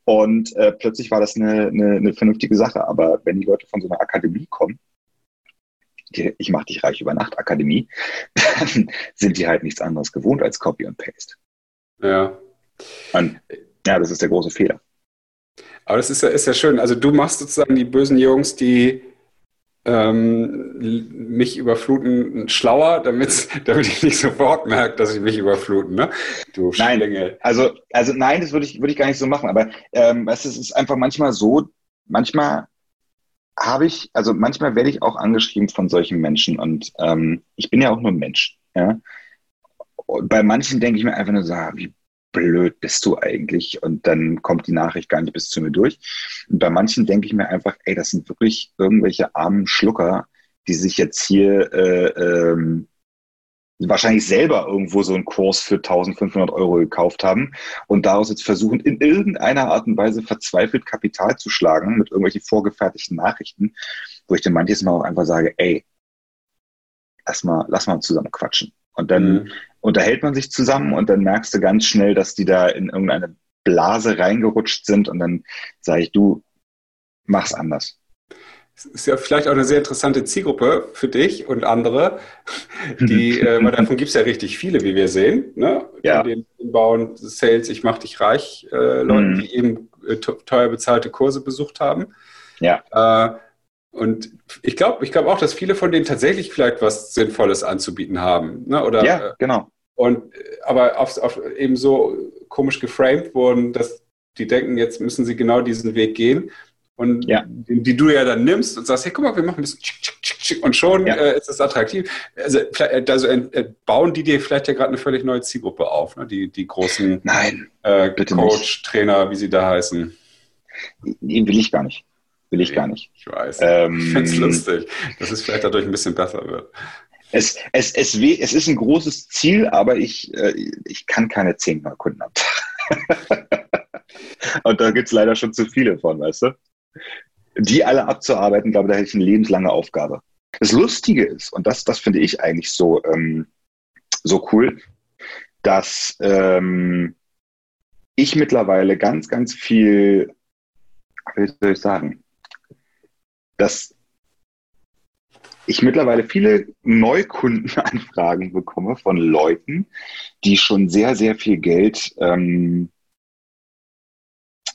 Und äh, plötzlich war das eine, eine, eine vernünftige Sache. Aber wenn die Leute von so einer Akademie kommen, die, ich mache dich reich über Nacht Akademie, dann sind die halt nichts anderes gewohnt als Copy und Paste. Ja. Und ja, das ist der große Fehler. Aber das ist ja, ist ja schön. Also du machst sozusagen die bösen Jungs, die ähm, mich überfluten, schlauer, damit, damit ich nicht sofort merke, dass ich mich überfluten, ne? Du nein, also, also nein, das würde ich, würde ich gar nicht so machen. Aber ähm, es ist einfach manchmal so, manchmal habe ich, also manchmal werde ich auch angeschrieben von solchen Menschen und ähm, ich bin ja auch nur ein Mensch. Ja? Und bei manchen denke ich mir einfach nur so, ah, wie blöd bist du eigentlich? Und dann kommt die Nachricht gar nicht bis zu mir durch. Und bei manchen denke ich mir einfach, ey, das sind wirklich irgendwelche armen Schlucker, die sich jetzt hier äh, ähm, wahrscheinlich selber irgendwo so einen Kurs für 1500 Euro gekauft haben und daraus jetzt versuchen, in irgendeiner Art und Weise verzweifelt Kapital zu schlagen mit irgendwelchen vorgefertigten Nachrichten, wo ich dann manches Mal auch einfach sage, ey, lass mal, lass mal zusammen quatschen. Und dann mhm. Unterhält man sich zusammen und dann merkst du ganz schnell, dass die da in irgendeine Blase reingerutscht sind und dann sage ich, du, mach's anders. Das ist ja vielleicht auch eine sehr interessante Zielgruppe für dich und andere. Die, äh, weil davon gibt es ja richtig viele, wie wir sehen. Ne? Ja. Den Bauen, Sales, ich mach dich reich, äh, Leuten, mhm. die eben äh, teuer bezahlte Kurse besucht haben. Ja. Äh, und ich glaube ich glaub auch, dass viele von denen tatsächlich vielleicht was Sinnvolles anzubieten haben. Ne? Oder, ja, äh, genau. Und, aber auf, auf eben so komisch geframed wurden, dass die denken, jetzt müssen sie genau diesen Weg gehen. Und ja. die, die, du ja dann nimmst und sagst, hey, guck mal, wir machen ein bisschen tschick, tschick, tschick, und schon ja. äh, ist es attraktiv. Also, also äh, bauen die dir vielleicht ja gerade eine völlig neue Zielgruppe auf, ne? die, die großen Nein, äh, Coach, nicht. Trainer, wie sie da heißen. Den will ich gar nicht. Will ich gar nicht. Ich weiß. Ähm, ich finde es lustig, dass es vielleicht dadurch ein bisschen besser wird. Es, es, es, es ist ein großes Ziel, aber ich, äh, ich kann keine zehn Kunden am Tag. Und da gibt es leider schon zu viele von, weißt du? Die alle abzuarbeiten, glaube ich, da hätte ich eine lebenslange Aufgabe. Das Lustige ist, und das, das finde ich eigentlich so, ähm, so cool, dass ähm, ich mittlerweile ganz, ganz viel, wie soll ich sagen, dass ich mittlerweile viele Neukundenanfragen bekomme von Leuten, die schon sehr, sehr viel Geld ähm,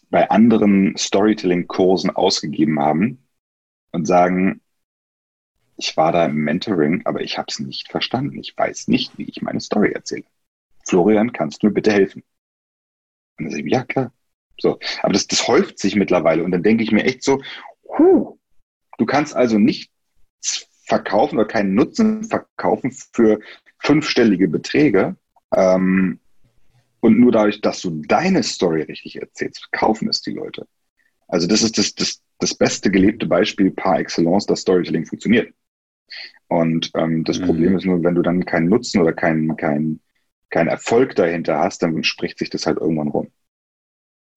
bei anderen Storytelling-Kursen ausgegeben haben und sagen, ich war da im Mentoring, aber ich habe es nicht verstanden. Ich weiß nicht, wie ich meine Story erzähle. Florian, kannst du mir bitte helfen? Und dann sage ich, ja klar. So, aber das, das häuft sich mittlerweile und dann denke ich mir echt so, huh, Du kannst also nicht verkaufen oder keinen Nutzen verkaufen für fünfstellige Beträge. Ähm, und nur dadurch, dass du deine Story richtig erzählst, kaufen es die Leute. Also das ist das, das, das beste gelebte Beispiel par excellence, dass Storytelling funktioniert. Und ähm, das mhm. Problem ist nur, wenn du dann keinen Nutzen oder keinen kein, kein Erfolg dahinter hast, dann spricht sich das halt irgendwann rum.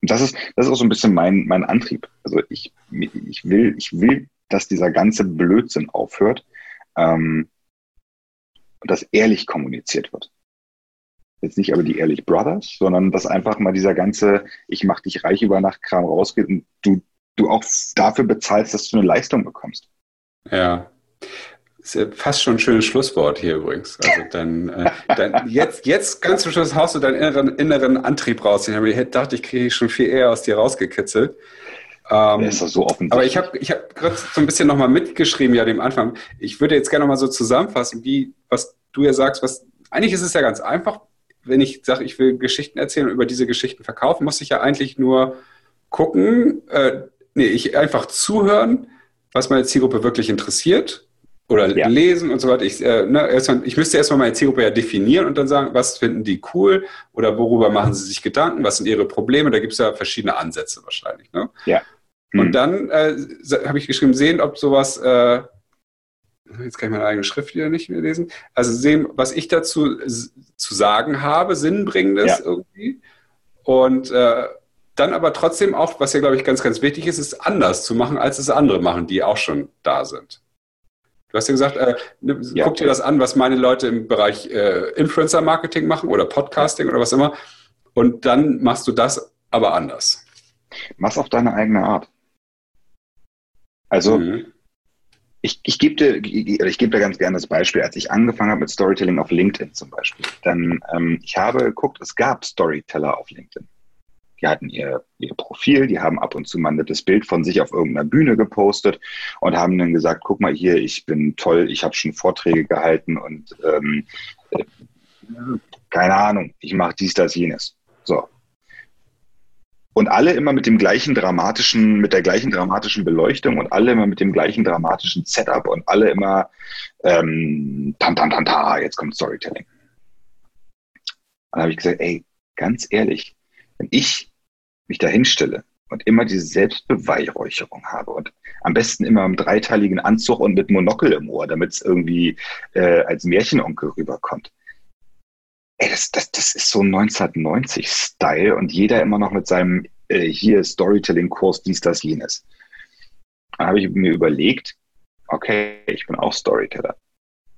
Und das ist, das ist auch so ein bisschen mein, mein Antrieb. Also ich, ich will, ich will dass dieser ganze Blödsinn aufhört ähm, und dass ehrlich kommuniziert wird. Jetzt nicht aber die Ehrlich Brothers, sondern dass einfach mal dieser ganze Ich mach dich reich über Nacht Kram rausgeht und du, du auch dafür bezahlst, dass du eine Leistung bekommst. Ja. Ist ja fast schon ein schönes Schlusswort hier übrigens. Also dann, äh, dann jetzt, jetzt ganz zum Schluss haust du deinen inneren, inneren Antrieb raus. Ich dachte, ich kriege schon viel eher aus dir rausgekitzelt. Ähm, ist doch so offensichtlich. Aber ich habe ich hab gerade so ein bisschen nochmal mitgeschrieben, ja, dem Anfang. Ich würde jetzt gerne nochmal so zusammenfassen, wie, was du ja sagst, was, eigentlich ist es ja ganz einfach. Wenn ich sage, ich will Geschichten erzählen und über diese Geschichten verkaufen, muss ich ja eigentlich nur gucken, äh, nee, ich einfach zuhören, was meine Zielgruppe wirklich interessiert oder ja. lesen und so weiter. Ich, äh, ne, erstmal, ich müsste erstmal meine Zielgruppe ja definieren und dann sagen, was finden die cool oder worüber machen sie sich Gedanken, was sind ihre Probleme. Da gibt es ja verschiedene Ansätze wahrscheinlich. Ne? Ja. Mhm. Und dann äh, habe ich geschrieben, sehen, ob sowas, äh, jetzt kann ich meine eigene Schrift wieder nicht mehr lesen, also sehen, was ich dazu zu sagen habe, sinnbringendes ja. irgendwie. Und äh, dann aber trotzdem auch, was ja, glaube ich, ganz, ganz wichtig ist, ist anders zu machen, als es andere machen, die auch schon da sind. Du hast ja gesagt, äh, ne, ja. guck dir das an, was meine Leute im Bereich äh, Influencer-Marketing machen oder Podcasting oder was immer. Und dann machst du das aber anders. Mach's auf deine eigene Art. Also, mhm. ich, ich gebe dir, ich, ich gebe dir ganz gerne das Beispiel. Als ich angefangen habe mit Storytelling auf LinkedIn zum Beispiel, dann, ähm, ich habe geguckt, es gab Storyteller auf LinkedIn die hatten ihr, ihr Profil, die haben ab und zu mal ein nettes Bild von sich auf irgendeiner Bühne gepostet und haben dann gesagt, guck mal hier, ich bin toll, ich habe schon Vorträge gehalten und ähm, äh, keine Ahnung, ich mache dies, das, jenes. So. Und alle immer mit dem gleichen dramatischen, mit der gleichen dramatischen Beleuchtung und alle immer mit dem gleichen dramatischen Setup und alle immer ähm, tan, tan, tan, ta, jetzt kommt Storytelling. Und dann habe ich gesagt, ey, ganz ehrlich, wenn ich mich da hinstelle und immer diese Selbstbeweihräucherung habe und am besten immer im dreiteiligen Anzug und mit Monokel im Ohr, damit es irgendwie äh, als Märchenonkel rüberkommt. Ey, das, das, das ist so 1990-Style und jeder immer noch mit seinem äh, hier Storytelling-Kurs, dies, das, jenes. Dann habe ich mir überlegt, okay, ich bin auch Storyteller.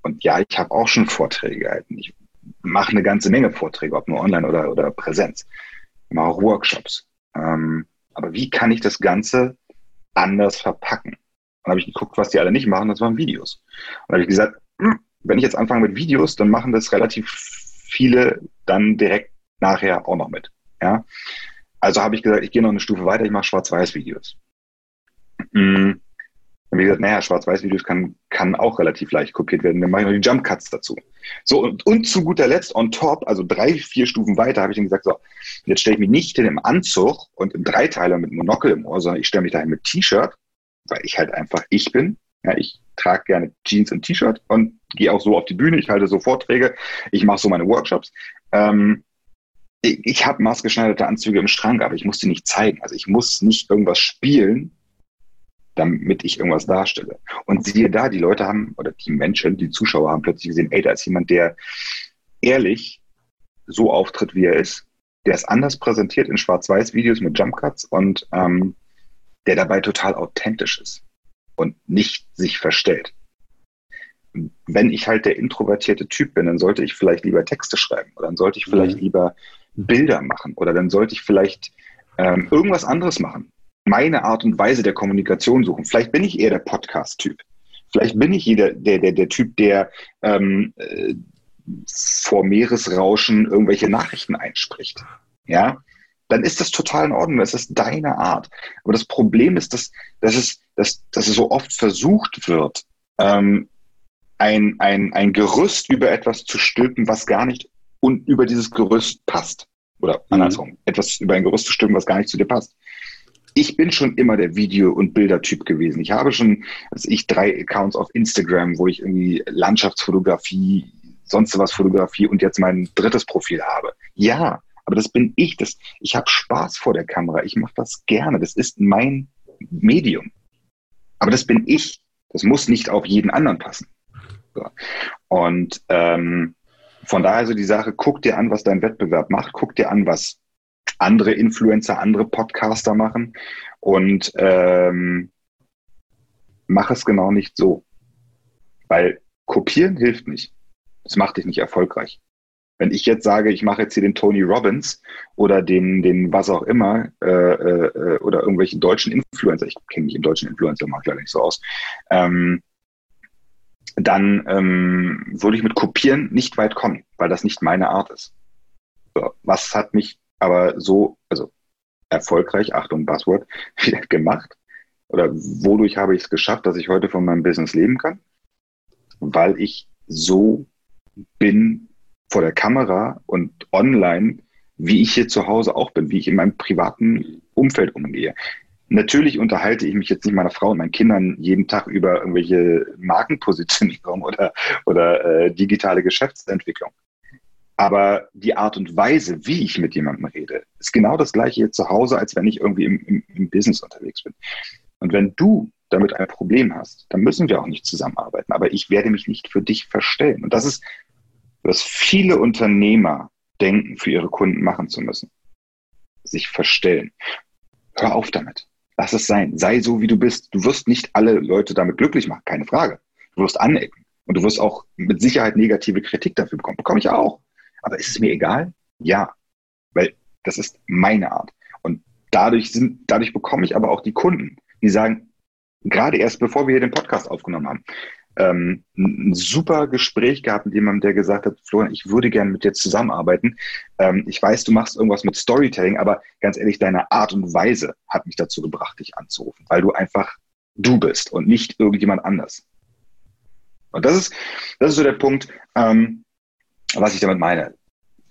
Und ja, ich habe auch schon Vorträge gehalten. Ich mache eine ganze Menge Vorträge, ob nur online oder, oder Präsenz mache auch Workshops. Ähm, aber wie kann ich das Ganze anders verpacken? Dann habe ich geguckt, was die alle nicht machen, das waren Videos. Und dann habe ich gesagt, hm, wenn ich jetzt anfange mit Videos, dann machen das relativ viele dann direkt nachher auch noch mit. Ja? Also habe ich gesagt, ich gehe noch eine Stufe weiter, ich mache Schwarz-Weiß-Videos. Mhm. Und wie gesagt, naja, Schwarz-Weiß-Videos kann, kann auch relativ leicht kopiert werden. Dann mache ich noch die Jump Cuts dazu. So, und, und zu guter Letzt, on top, also drei, vier Stufen weiter, habe ich dann gesagt, so, jetzt stelle ich mich nicht in im Anzug und im Dreiteiler mit Monokel im Ohr, sondern ich stelle mich dahin mit T-Shirt, weil ich halt einfach ich bin. Ja, ich trage gerne Jeans und T-Shirt und gehe auch so auf die Bühne, ich halte so Vorträge, ich mache so meine Workshops. Ähm, ich, ich habe maßgeschneiderte Anzüge im Schrank, aber ich muss die nicht zeigen. Also ich muss nicht irgendwas spielen, damit ich irgendwas darstelle. Und siehe da, die Leute haben, oder die Menschen, die Zuschauer haben plötzlich gesehen, ey, da ist jemand, der ehrlich so auftritt, wie er ist, der ist anders präsentiert in Schwarz-Weiß-Videos mit Jumpcuts und ähm, der dabei total authentisch ist und nicht sich verstellt. Wenn ich halt der introvertierte Typ bin, dann sollte ich vielleicht lieber Texte schreiben oder dann sollte ich vielleicht mhm. lieber Bilder machen oder dann sollte ich vielleicht ähm, irgendwas anderes machen meine Art und Weise der Kommunikation suchen. Vielleicht bin ich eher der Podcast-Typ. Vielleicht bin ich jeder, der, der, der Typ, der ähm, äh, vor Meeresrauschen irgendwelche Nachrichten einspricht. Ja, dann ist das total in Ordnung. Das ist deine Art. Aber das Problem ist, dass, dass, es, dass, dass es so oft versucht wird, ähm, ein, ein, ein Gerüst über etwas zu stülpen, was gar nicht und über dieses Gerüst passt. Oder mhm. andersrum, mhm. etwas über ein Gerüst zu stülpen, was gar nicht zu dir passt ich bin schon immer der Video- und Bildertyp gewesen. Ich habe schon, also ich drei Accounts auf Instagram, wo ich irgendwie Landschaftsfotografie, sonst was Fotografie und jetzt mein drittes Profil habe. Ja, aber das bin ich. Das, ich habe Spaß vor der Kamera. Ich mache das gerne. Das ist mein Medium. Aber das bin ich. Das muss nicht auf jeden anderen passen. Und ähm, von daher so die Sache, guck dir an, was dein Wettbewerb macht, guck dir an, was andere Influencer, andere Podcaster machen und ähm, mach es genau nicht so. Weil kopieren hilft nicht. Das macht dich nicht erfolgreich. Wenn ich jetzt sage, ich mache jetzt hier den Tony Robbins oder den, den was auch immer, äh, äh, oder irgendwelche deutschen Influencer, ich kenne mich im deutschen Influencer-Markt leider nicht so aus, ähm, dann ähm, würde ich mit Kopieren nicht weit kommen, weil das nicht meine Art ist. Was hat mich aber so, also erfolgreich, Achtung, Buzzword, wieder gemacht? Oder wodurch habe ich es geschafft, dass ich heute von meinem Business leben kann? Weil ich so bin vor der Kamera und online, wie ich hier zu Hause auch bin, wie ich in meinem privaten Umfeld umgehe. Natürlich unterhalte ich mich jetzt nicht meiner Frau und meinen Kindern jeden Tag über irgendwelche Markenpositionierung oder, oder äh, digitale Geschäftsentwicklung. Aber die Art und Weise, wie ich mit jemandem rede, ist genau das gleiche hier zu Hause, als wenn ich irgendwie im, im, im Business unterwegs bin. Und wenn du damit ein Problem hast, dann müssen wir auch nicht zusammenarbeiten. Aber ich werde mich nicht für dich verstellen. Und das ist, was viele Unternehmer denken, für ihre Kunden machen zu müssen. sich verstellen. Hör auf damit. Lass es sein. Sei so, wie du bist. Du wirst nicht alle Leute damit glücklich machen, keine Frage. Du wirst anecken. Und du wirst auch mit Sicherheit negative Kritik dafür bekommen. Bekomme ich auch. Aber ist es mir egal? Ja. Weil das ist meine Art. Und dadurch sind, dadurch bekomme ich aber auch die Kunden, die sagen, gerade erst bevor wir hier den Podcast aufgenommen haben, ähm, ein super Gespräch gehabt mit jemandem, der gesagt hat, Florian, ich würde gerne mit dir zusammenarbeiten. Ähm, ich weiß, du machst irgendwas mit Storytelling, aber ganz ehrlich, deine Art und Weise hat mich dazu gebracht, dich anzurufen, weil du einfach du bist und nicht irgendjemand anders. Und das ist, das ist so der Punkt, ähm, was ich damit meine.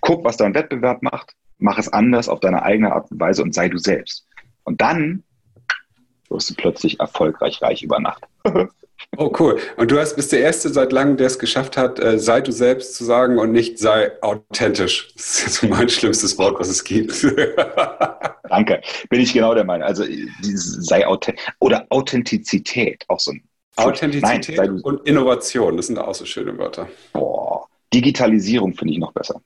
Guck, was dein Wettbewerb macht, mach es anders auf deine eigene Art und Weise und sei du selbst. Und dann wirst du plötzlich erfolgreich reich über Nacht. Oh, cool. Und du hast, bist der Erste seit langem, der es geschafft hat, äh, sei du selbst zu sagen und nicht sei authentisch. Das ist so mein schlimmstes Wort, was es gibt. Danke. Bin ich genau der Meinung. Also sei authentisch oder Authentizität, auch so ein Authentizität Nein, und Innovation, das sind auch so schöne Wörter. Boah. Digitalisierung finde ich noch besser.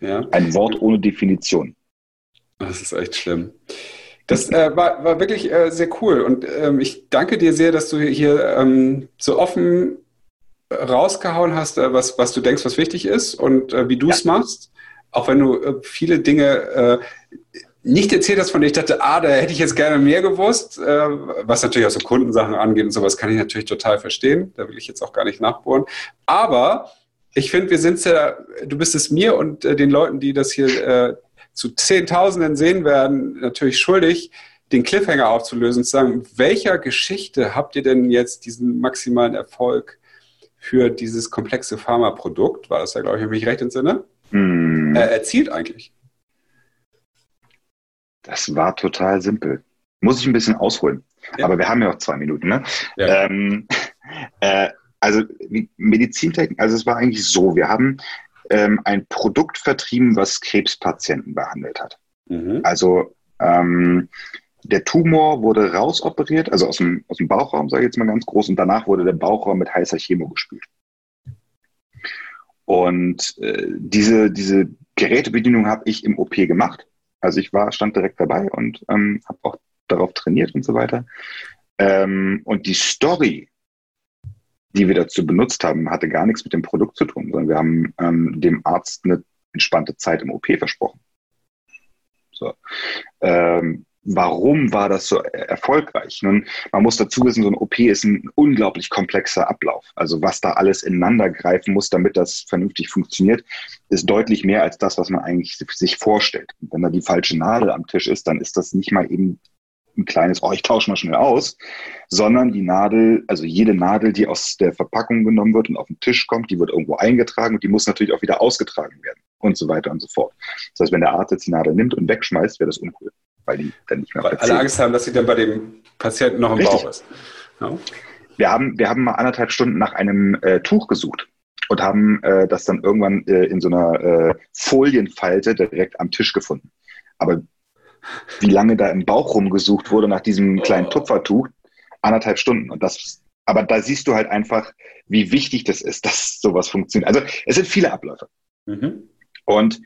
Ja. Ein Wort ohne Definition. Das ist echt schlimm. Das äh, war, war wirklich äh, sehr cool und ähm, ich danke dir sehr, dass du hier ähm, so offen äh, rausgehauen hast, äh, was, was du denkst, was wichtig ist und äh, wie du es ja. machst. Auch wenn du äh, viele Dinge nicht erzählt hast, von denen ich dachte, ah, da hätte ich jetzt gerne mehr gewusst. was natürlich auch so Kundensachen angeht und sowas, kann ich natürlich total verstehen. Da will ich jetzt auch gar nicht nachbohren. Aber ich finde, wir sind ja, du bist es mir und den Leuten, die das hier zu Zehntausenden sehen werden, natürlich schuldig, den Cliffhanger aufzulösen, zu sagen, welcher Geschichte habt ihr denn jetzt diesen maximalen Erfolg für dieses komplexe Pharmaprodukt, war das ja, glaube ich, wenn ich mich recht entsinne, mm. äh, erzielt eigentlich? Das war total simpel. Muss ich ein bisschen ausholen. Ja. Aber wir haben ja auch zwei Minuten. Ne? Ja. Ähm, äh, also Medizintechnik, also es war eigentlich so, wir haben ähm, ein Produkt vertrieben, was Krebspatienten behandelt hat. Mhm. Also ähm, der Tumor wurde rausoperiert, also aus dem, aus dem Bauchraum, sage ich jetzt mal ganz groß, und danach wurde der Bauchraum mit heißer Chemo gespült. Und äh, diese, diese Gerätebedienung habe ich im OP gemacht. Also ich war, stand direkt dabei und ähm, habe auch darauf trainiert und so weiter. Ähm, und die Story die wir dazu benutzt haben, hatte gar nichts mit dem Produkt zu tun, sondern wir haben ähm, dem Arzt eine entspannte Zeit im OP versprochen. So. Ähm, warum war das so erfolgreich? Nun, man muss dazu wissen, so ein OP ist ein unglaublich komplexer Ablauf. Also was da alles ineinander greifen muss, damit das vernünftig funktioniert, ist deutlich mehr als das, was man eigentlich sich vorstellt. Und wenn da die falsche Nadel am Tisch ist, dann ist das nicht mal eben ein kleines, oh, ich tausche mal schnell aus, sondern die Nadel, also jede Nadel, die aus der Verpackung genommen wird und auf den Tisch kommt, die wird irgendwo eingetragen und die muss natürlich auch wieder ausgetragen werden und so weiter und so fort. Das heißt, wenn der Arzt jetzt die Nadel nimmt und wegschmeißt, wäre das uncool, weil die dann nicht mehr Weil alle Angst haben, dass sie dann bei dem Patienten noch im Richtig. Bauch ist. Ja. Wir, haben, wir haben mal anderthalb Stunden nach einem äh, Tuch gesucht und haben äh, das dann irgendwann äh, in so einer äh, Folienfalte direkt am Tisch gefunden. Aber wie lange da im Bauch rumgesucht wurde nach diesem kleinen Tupfertuch. Anderthalb Stunden. Und das, aber da siehst du halt einfach, wie wichtig das ist, dass sowas funktioniert. Also es sind viele Abläufe. Mhm. Und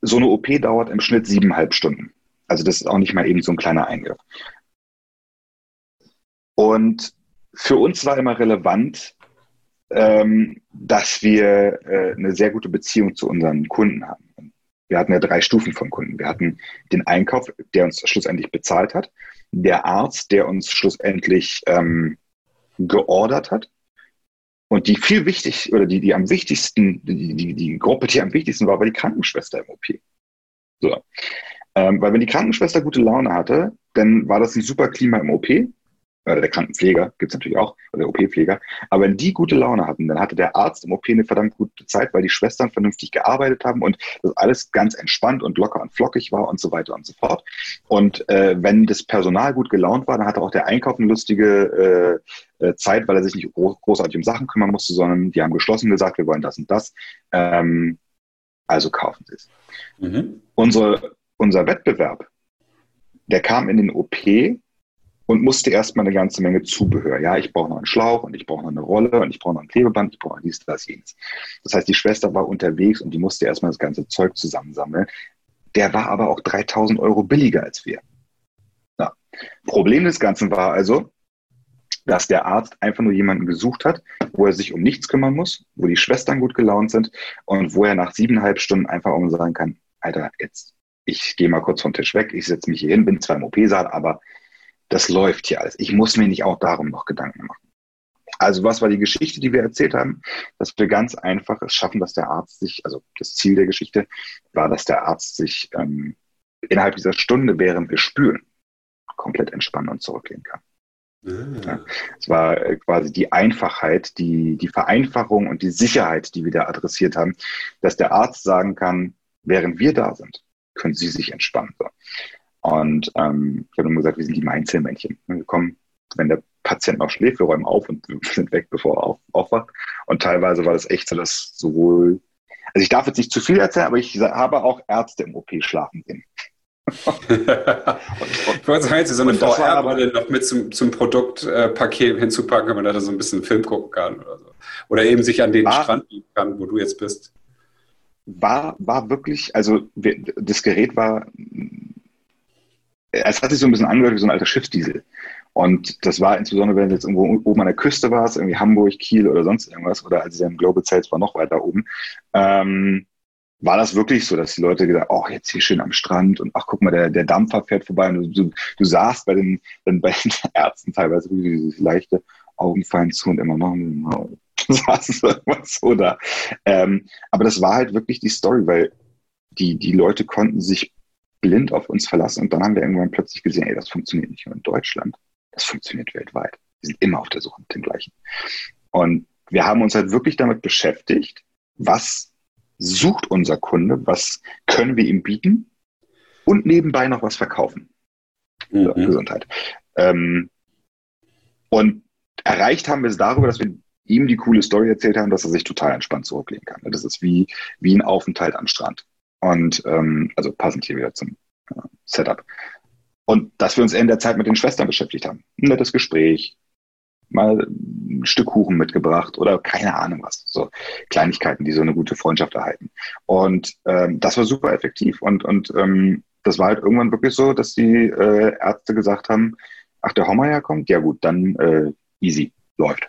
so eine OP dauert im Schnitt siebeneinhalb Stunden. Also das ist auch nicht mal eben so ein kleiner Eingriff. Und für uns war immer relevant, ähm, dass wir äh, eine sehr gute Beziehung zu unseren Kunden haben. Wir hatten ja drei Stufen von Kunden. Wir hatten den Einkauf, der uns schlussendlich bezahlt hat, der Arzt, der uns schlussendlich ähm, geordert hat und die viel wichtig oder die, die am wichtigsten, die, die, die Gruppe, die am wichtigsten war, war die Krankenschwester im OP. So. Ähm, weil wenn die Krankenschwester gute Laune hatte, dann war das ein super Klima im OP oder der Krankenpfleger gibt es natürlich auch, oder der OP-Pfleger. Aber wenn die gute Laune hatten, dann hatte der Arzt im OP eine verdammt gute Zeit, weil die Schwestern vernünftig gearbeitet haben und das alles ganz entspannt und locker und flockig war und so weiter und so fort. Und äh, wenn das Personal gut gelaunt war, dann hatte auch der Einkauf eine lustige äh, äh, Zeit, weil er sich nicht großartig um Sachen kümmern musste, sondern die haben geschlossen gesagt, wir wollen das und das. Ähm, also kaufen sie es. Mhm. Unsere, unser Wettbewerb, der kam in den OP und musste erstmal eine ganze Menge Zubehör. Ja, ich brauche noch einen Schlauch und ich brauche noch eine Rolle und ich brauche noch ein Klebeband, ich brauche dies, das, jenes. Das heißt, die Schwester war unterwegs und die musste erstmal das ganze Zeug zusammensammeln. Der war aber auch 3000 Euro billiger als wir. Ja. Problem des Ganzen war also, dass der Arzt einfach nur jemanden gesucht hat, wo er sich um nichts kümmern muss, wo die Schwestern gut gelaunt sind und wo er nach siebeneinhalb Stunden einfach um sagen kann, Alter, jetzt, ich gehe mal kurz vom Tisch weg, ich setze mich hier hin, bin zwar im OP-Saal, aber das läuft hier alles. Ich muss mir nicht auch darum noch Gedanken machen. Also was war die Geschichte, die wir erzählt haben? Dass wir ganz einfach es schaffen, dass der Arzt sich, also das Ziel der Geschichte war, dass der Arzt sich ähm, innerhalb dieser Stunde, während wir spülen, komplett entspannen und zurücklehnen kann. Mhm. Ja, es war äh, quasi die Einfachheit, die, die Vereinfachung und die Sicherheit, die wir da adressiert haben, dass der Arzt sagen kann, während wir da sind, können Sie sich entspannen. So. Und ähm, ich habe nur gesagt, wir sind die Mainzelmännchen. Wir kommen, wenn der Patient noch schläft, wir räumen auf und sind weg, bevor er auf, aufwacht. Und teilweise war das echt so, dass sowohl, also ich darf jetzt nicht zu viel erzählen, aber ich habe auch Ärzte im OP schlafen sehen ich wollte sagen, so eine VR-Brille noch mit zum, zum Produktpaket hinzupacken, wenn man da so ein bisschen Film gucken kann oder so. Oder eben sich an den war, Strand bieten kann, wo du jetzt bist. War, war wirklich, also das Gerät war, es hat sich so ein bisschen angehört wie so ein alter Schiffsdiesel. Und das war insbesondere, wenn du jetzt irgendwo oben an der Küste warst, irgendwie Hamburg, Kiel oder sonst irgendwas, oder als ich im Global Sales war noch weiter oben, ähm, war das wirklich so, dass die Leute gesagt haben, oh, jetzt hier schön am Strand und ach, guck mal, der, der Dampfer fährt vorbei und du, du, du saßt bei den, dann bei den Ärzten teilweise dieses leichte Augenfallen zu und immer noch no, saß irgendwas so da. Ähm, aber das war halt wirklich die Story, weil die, die Leute konnten sich blind auf uns verlassen und dann haben wir irgendwann plötzlich gesehen, ey, das funktioniert nicht nur in Deutschland, das funktioniert weltweit. Wir sind immer auf der Suche mit dem gleichen. Und wir haben uns halt wirklich damit beschäftigt, was sucht unser Kunde, was können wir ihm bieten und nebenbei noch was verkaufen. Mhm. Gesundheit. Ähm, und erreicht haben wir es darüber, dass wir ihm die coole Story erzählt haben, dass er sich total entspannt zurücklegen kann. Das ist wie, wie ein Aufenthalt am Strand. Und ähm, also passend hier wieder zum äh, Setup. Und dass wir uns in der Zeit mit den Schwestern beschäftigt haben. Ein nettes Gespräch, mal ein Stück Kuchen mitgebracht oder keine Ahnung was. So Kleinigkeiten, die so eine gute Freundschaft erhalten. Und ähm, das war super effektiv. Und, und ähm, das war halt irgendwann wirklich so, dass die äh, Ärzte gesagt haben, ach, der Hommeier kommt? Ja gut, dann äh, easy, läuft.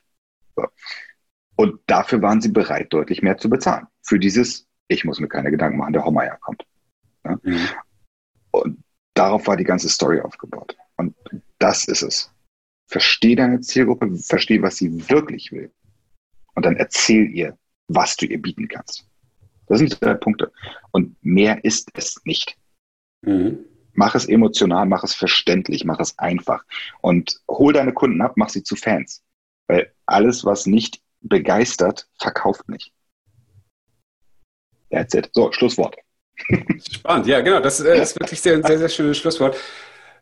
So. Und dafür waren sie bereit, deutlich mehr zu bezahlen. Für dieses, ich muss mir keine Gedanken machen, der Hommeier kommt. Ja? Mhm. Und darauf war die ganze Story aufgebaut. Und das ist es. Versteh deine Zielgruppe, versteh, was sie wirklich will. Und dann erzähl ihr, was du ihr bieten kannst. Das sind drei Punkte. Und mehr ist es nicht. Mhm. Mach es emotional, mach es verständlich, mach es einfach. Und hol deine Kunden ab, mach sie zu Fans. Weil alles, was nicht begeistert, verkauft nicht. That's it. So, Schlusswort. Spannend, ja, genau. Das äh, ist wirklich sehr, ein sehr, sehr schönes Schlusswort.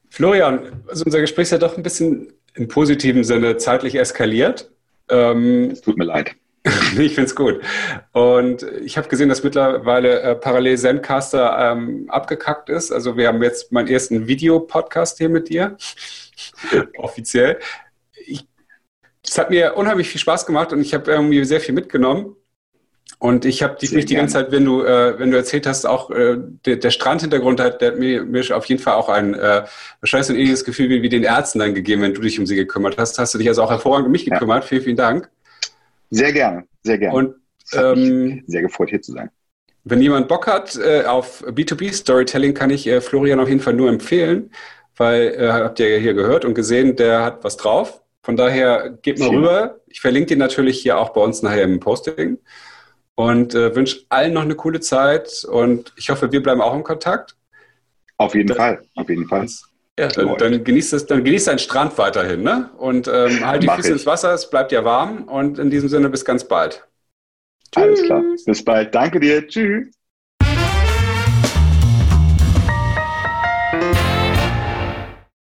Florian, also unser Gespräch ist ja doch ein bisschen im positiven Sinne zeitlich eskaliert. Ähm, es tut mir leid. ich finde es gut. Und ich habe gesehen, dass mittlerweile äh, parallel Zencaster ähm, abgekackt ist. Also wir haben jetzt meinen ersten Videopodcast hier mit dir, offiziell. es hat mir unheimlich viel Spaß gemacht und ich habe irgendwie sehr viel mitgenommen. Und ich habe dich die ganze Zeit, wenn du, äh, wenn du erzählt hast, auch äh, der, der Strandhintergrund hat, der hat mir, mir auf jeden Fall auch ein äh, wahrscheinlich so ein ähnliches Gefühl wie, wie den Ärzten dann gegeben, wenn du dich um sie gekümmert hast. Hast du dich also auch hervorragend um mich gekümmert. Ja. Vielen, vielen Dank. Sehr gerne, sehr gerne. Und ähm, sehr gefreut, hier zu sein. Wenn jemand Bock hat äh, auf B2B Storytelling, kann ich äh, Florian auf jeden Fall nur empfehlen, weil äh, habt ihr ja hier gehört und gesehen, der hat was drauf. Von daher geht mal rüber. Ich verlinke den natürlich hier auch bei uns nachher im Posting und äh, wünsche allen noch eine coole Zeit und ich hoffe, wir bleiben auch im Kontakt. Auf jeden dann, Fall, auf jeden Fall. Ja, dann, dann genießt es, dann genießt deinen Strand weiterhin, ne? Und ähm, halt die Mach Füße ich. ins Wasser, es bleibt ja warm und in diesem Sinne bis ganz bald. Tschüss. Alles klar. Bis bald. Danke dir. Tschüss.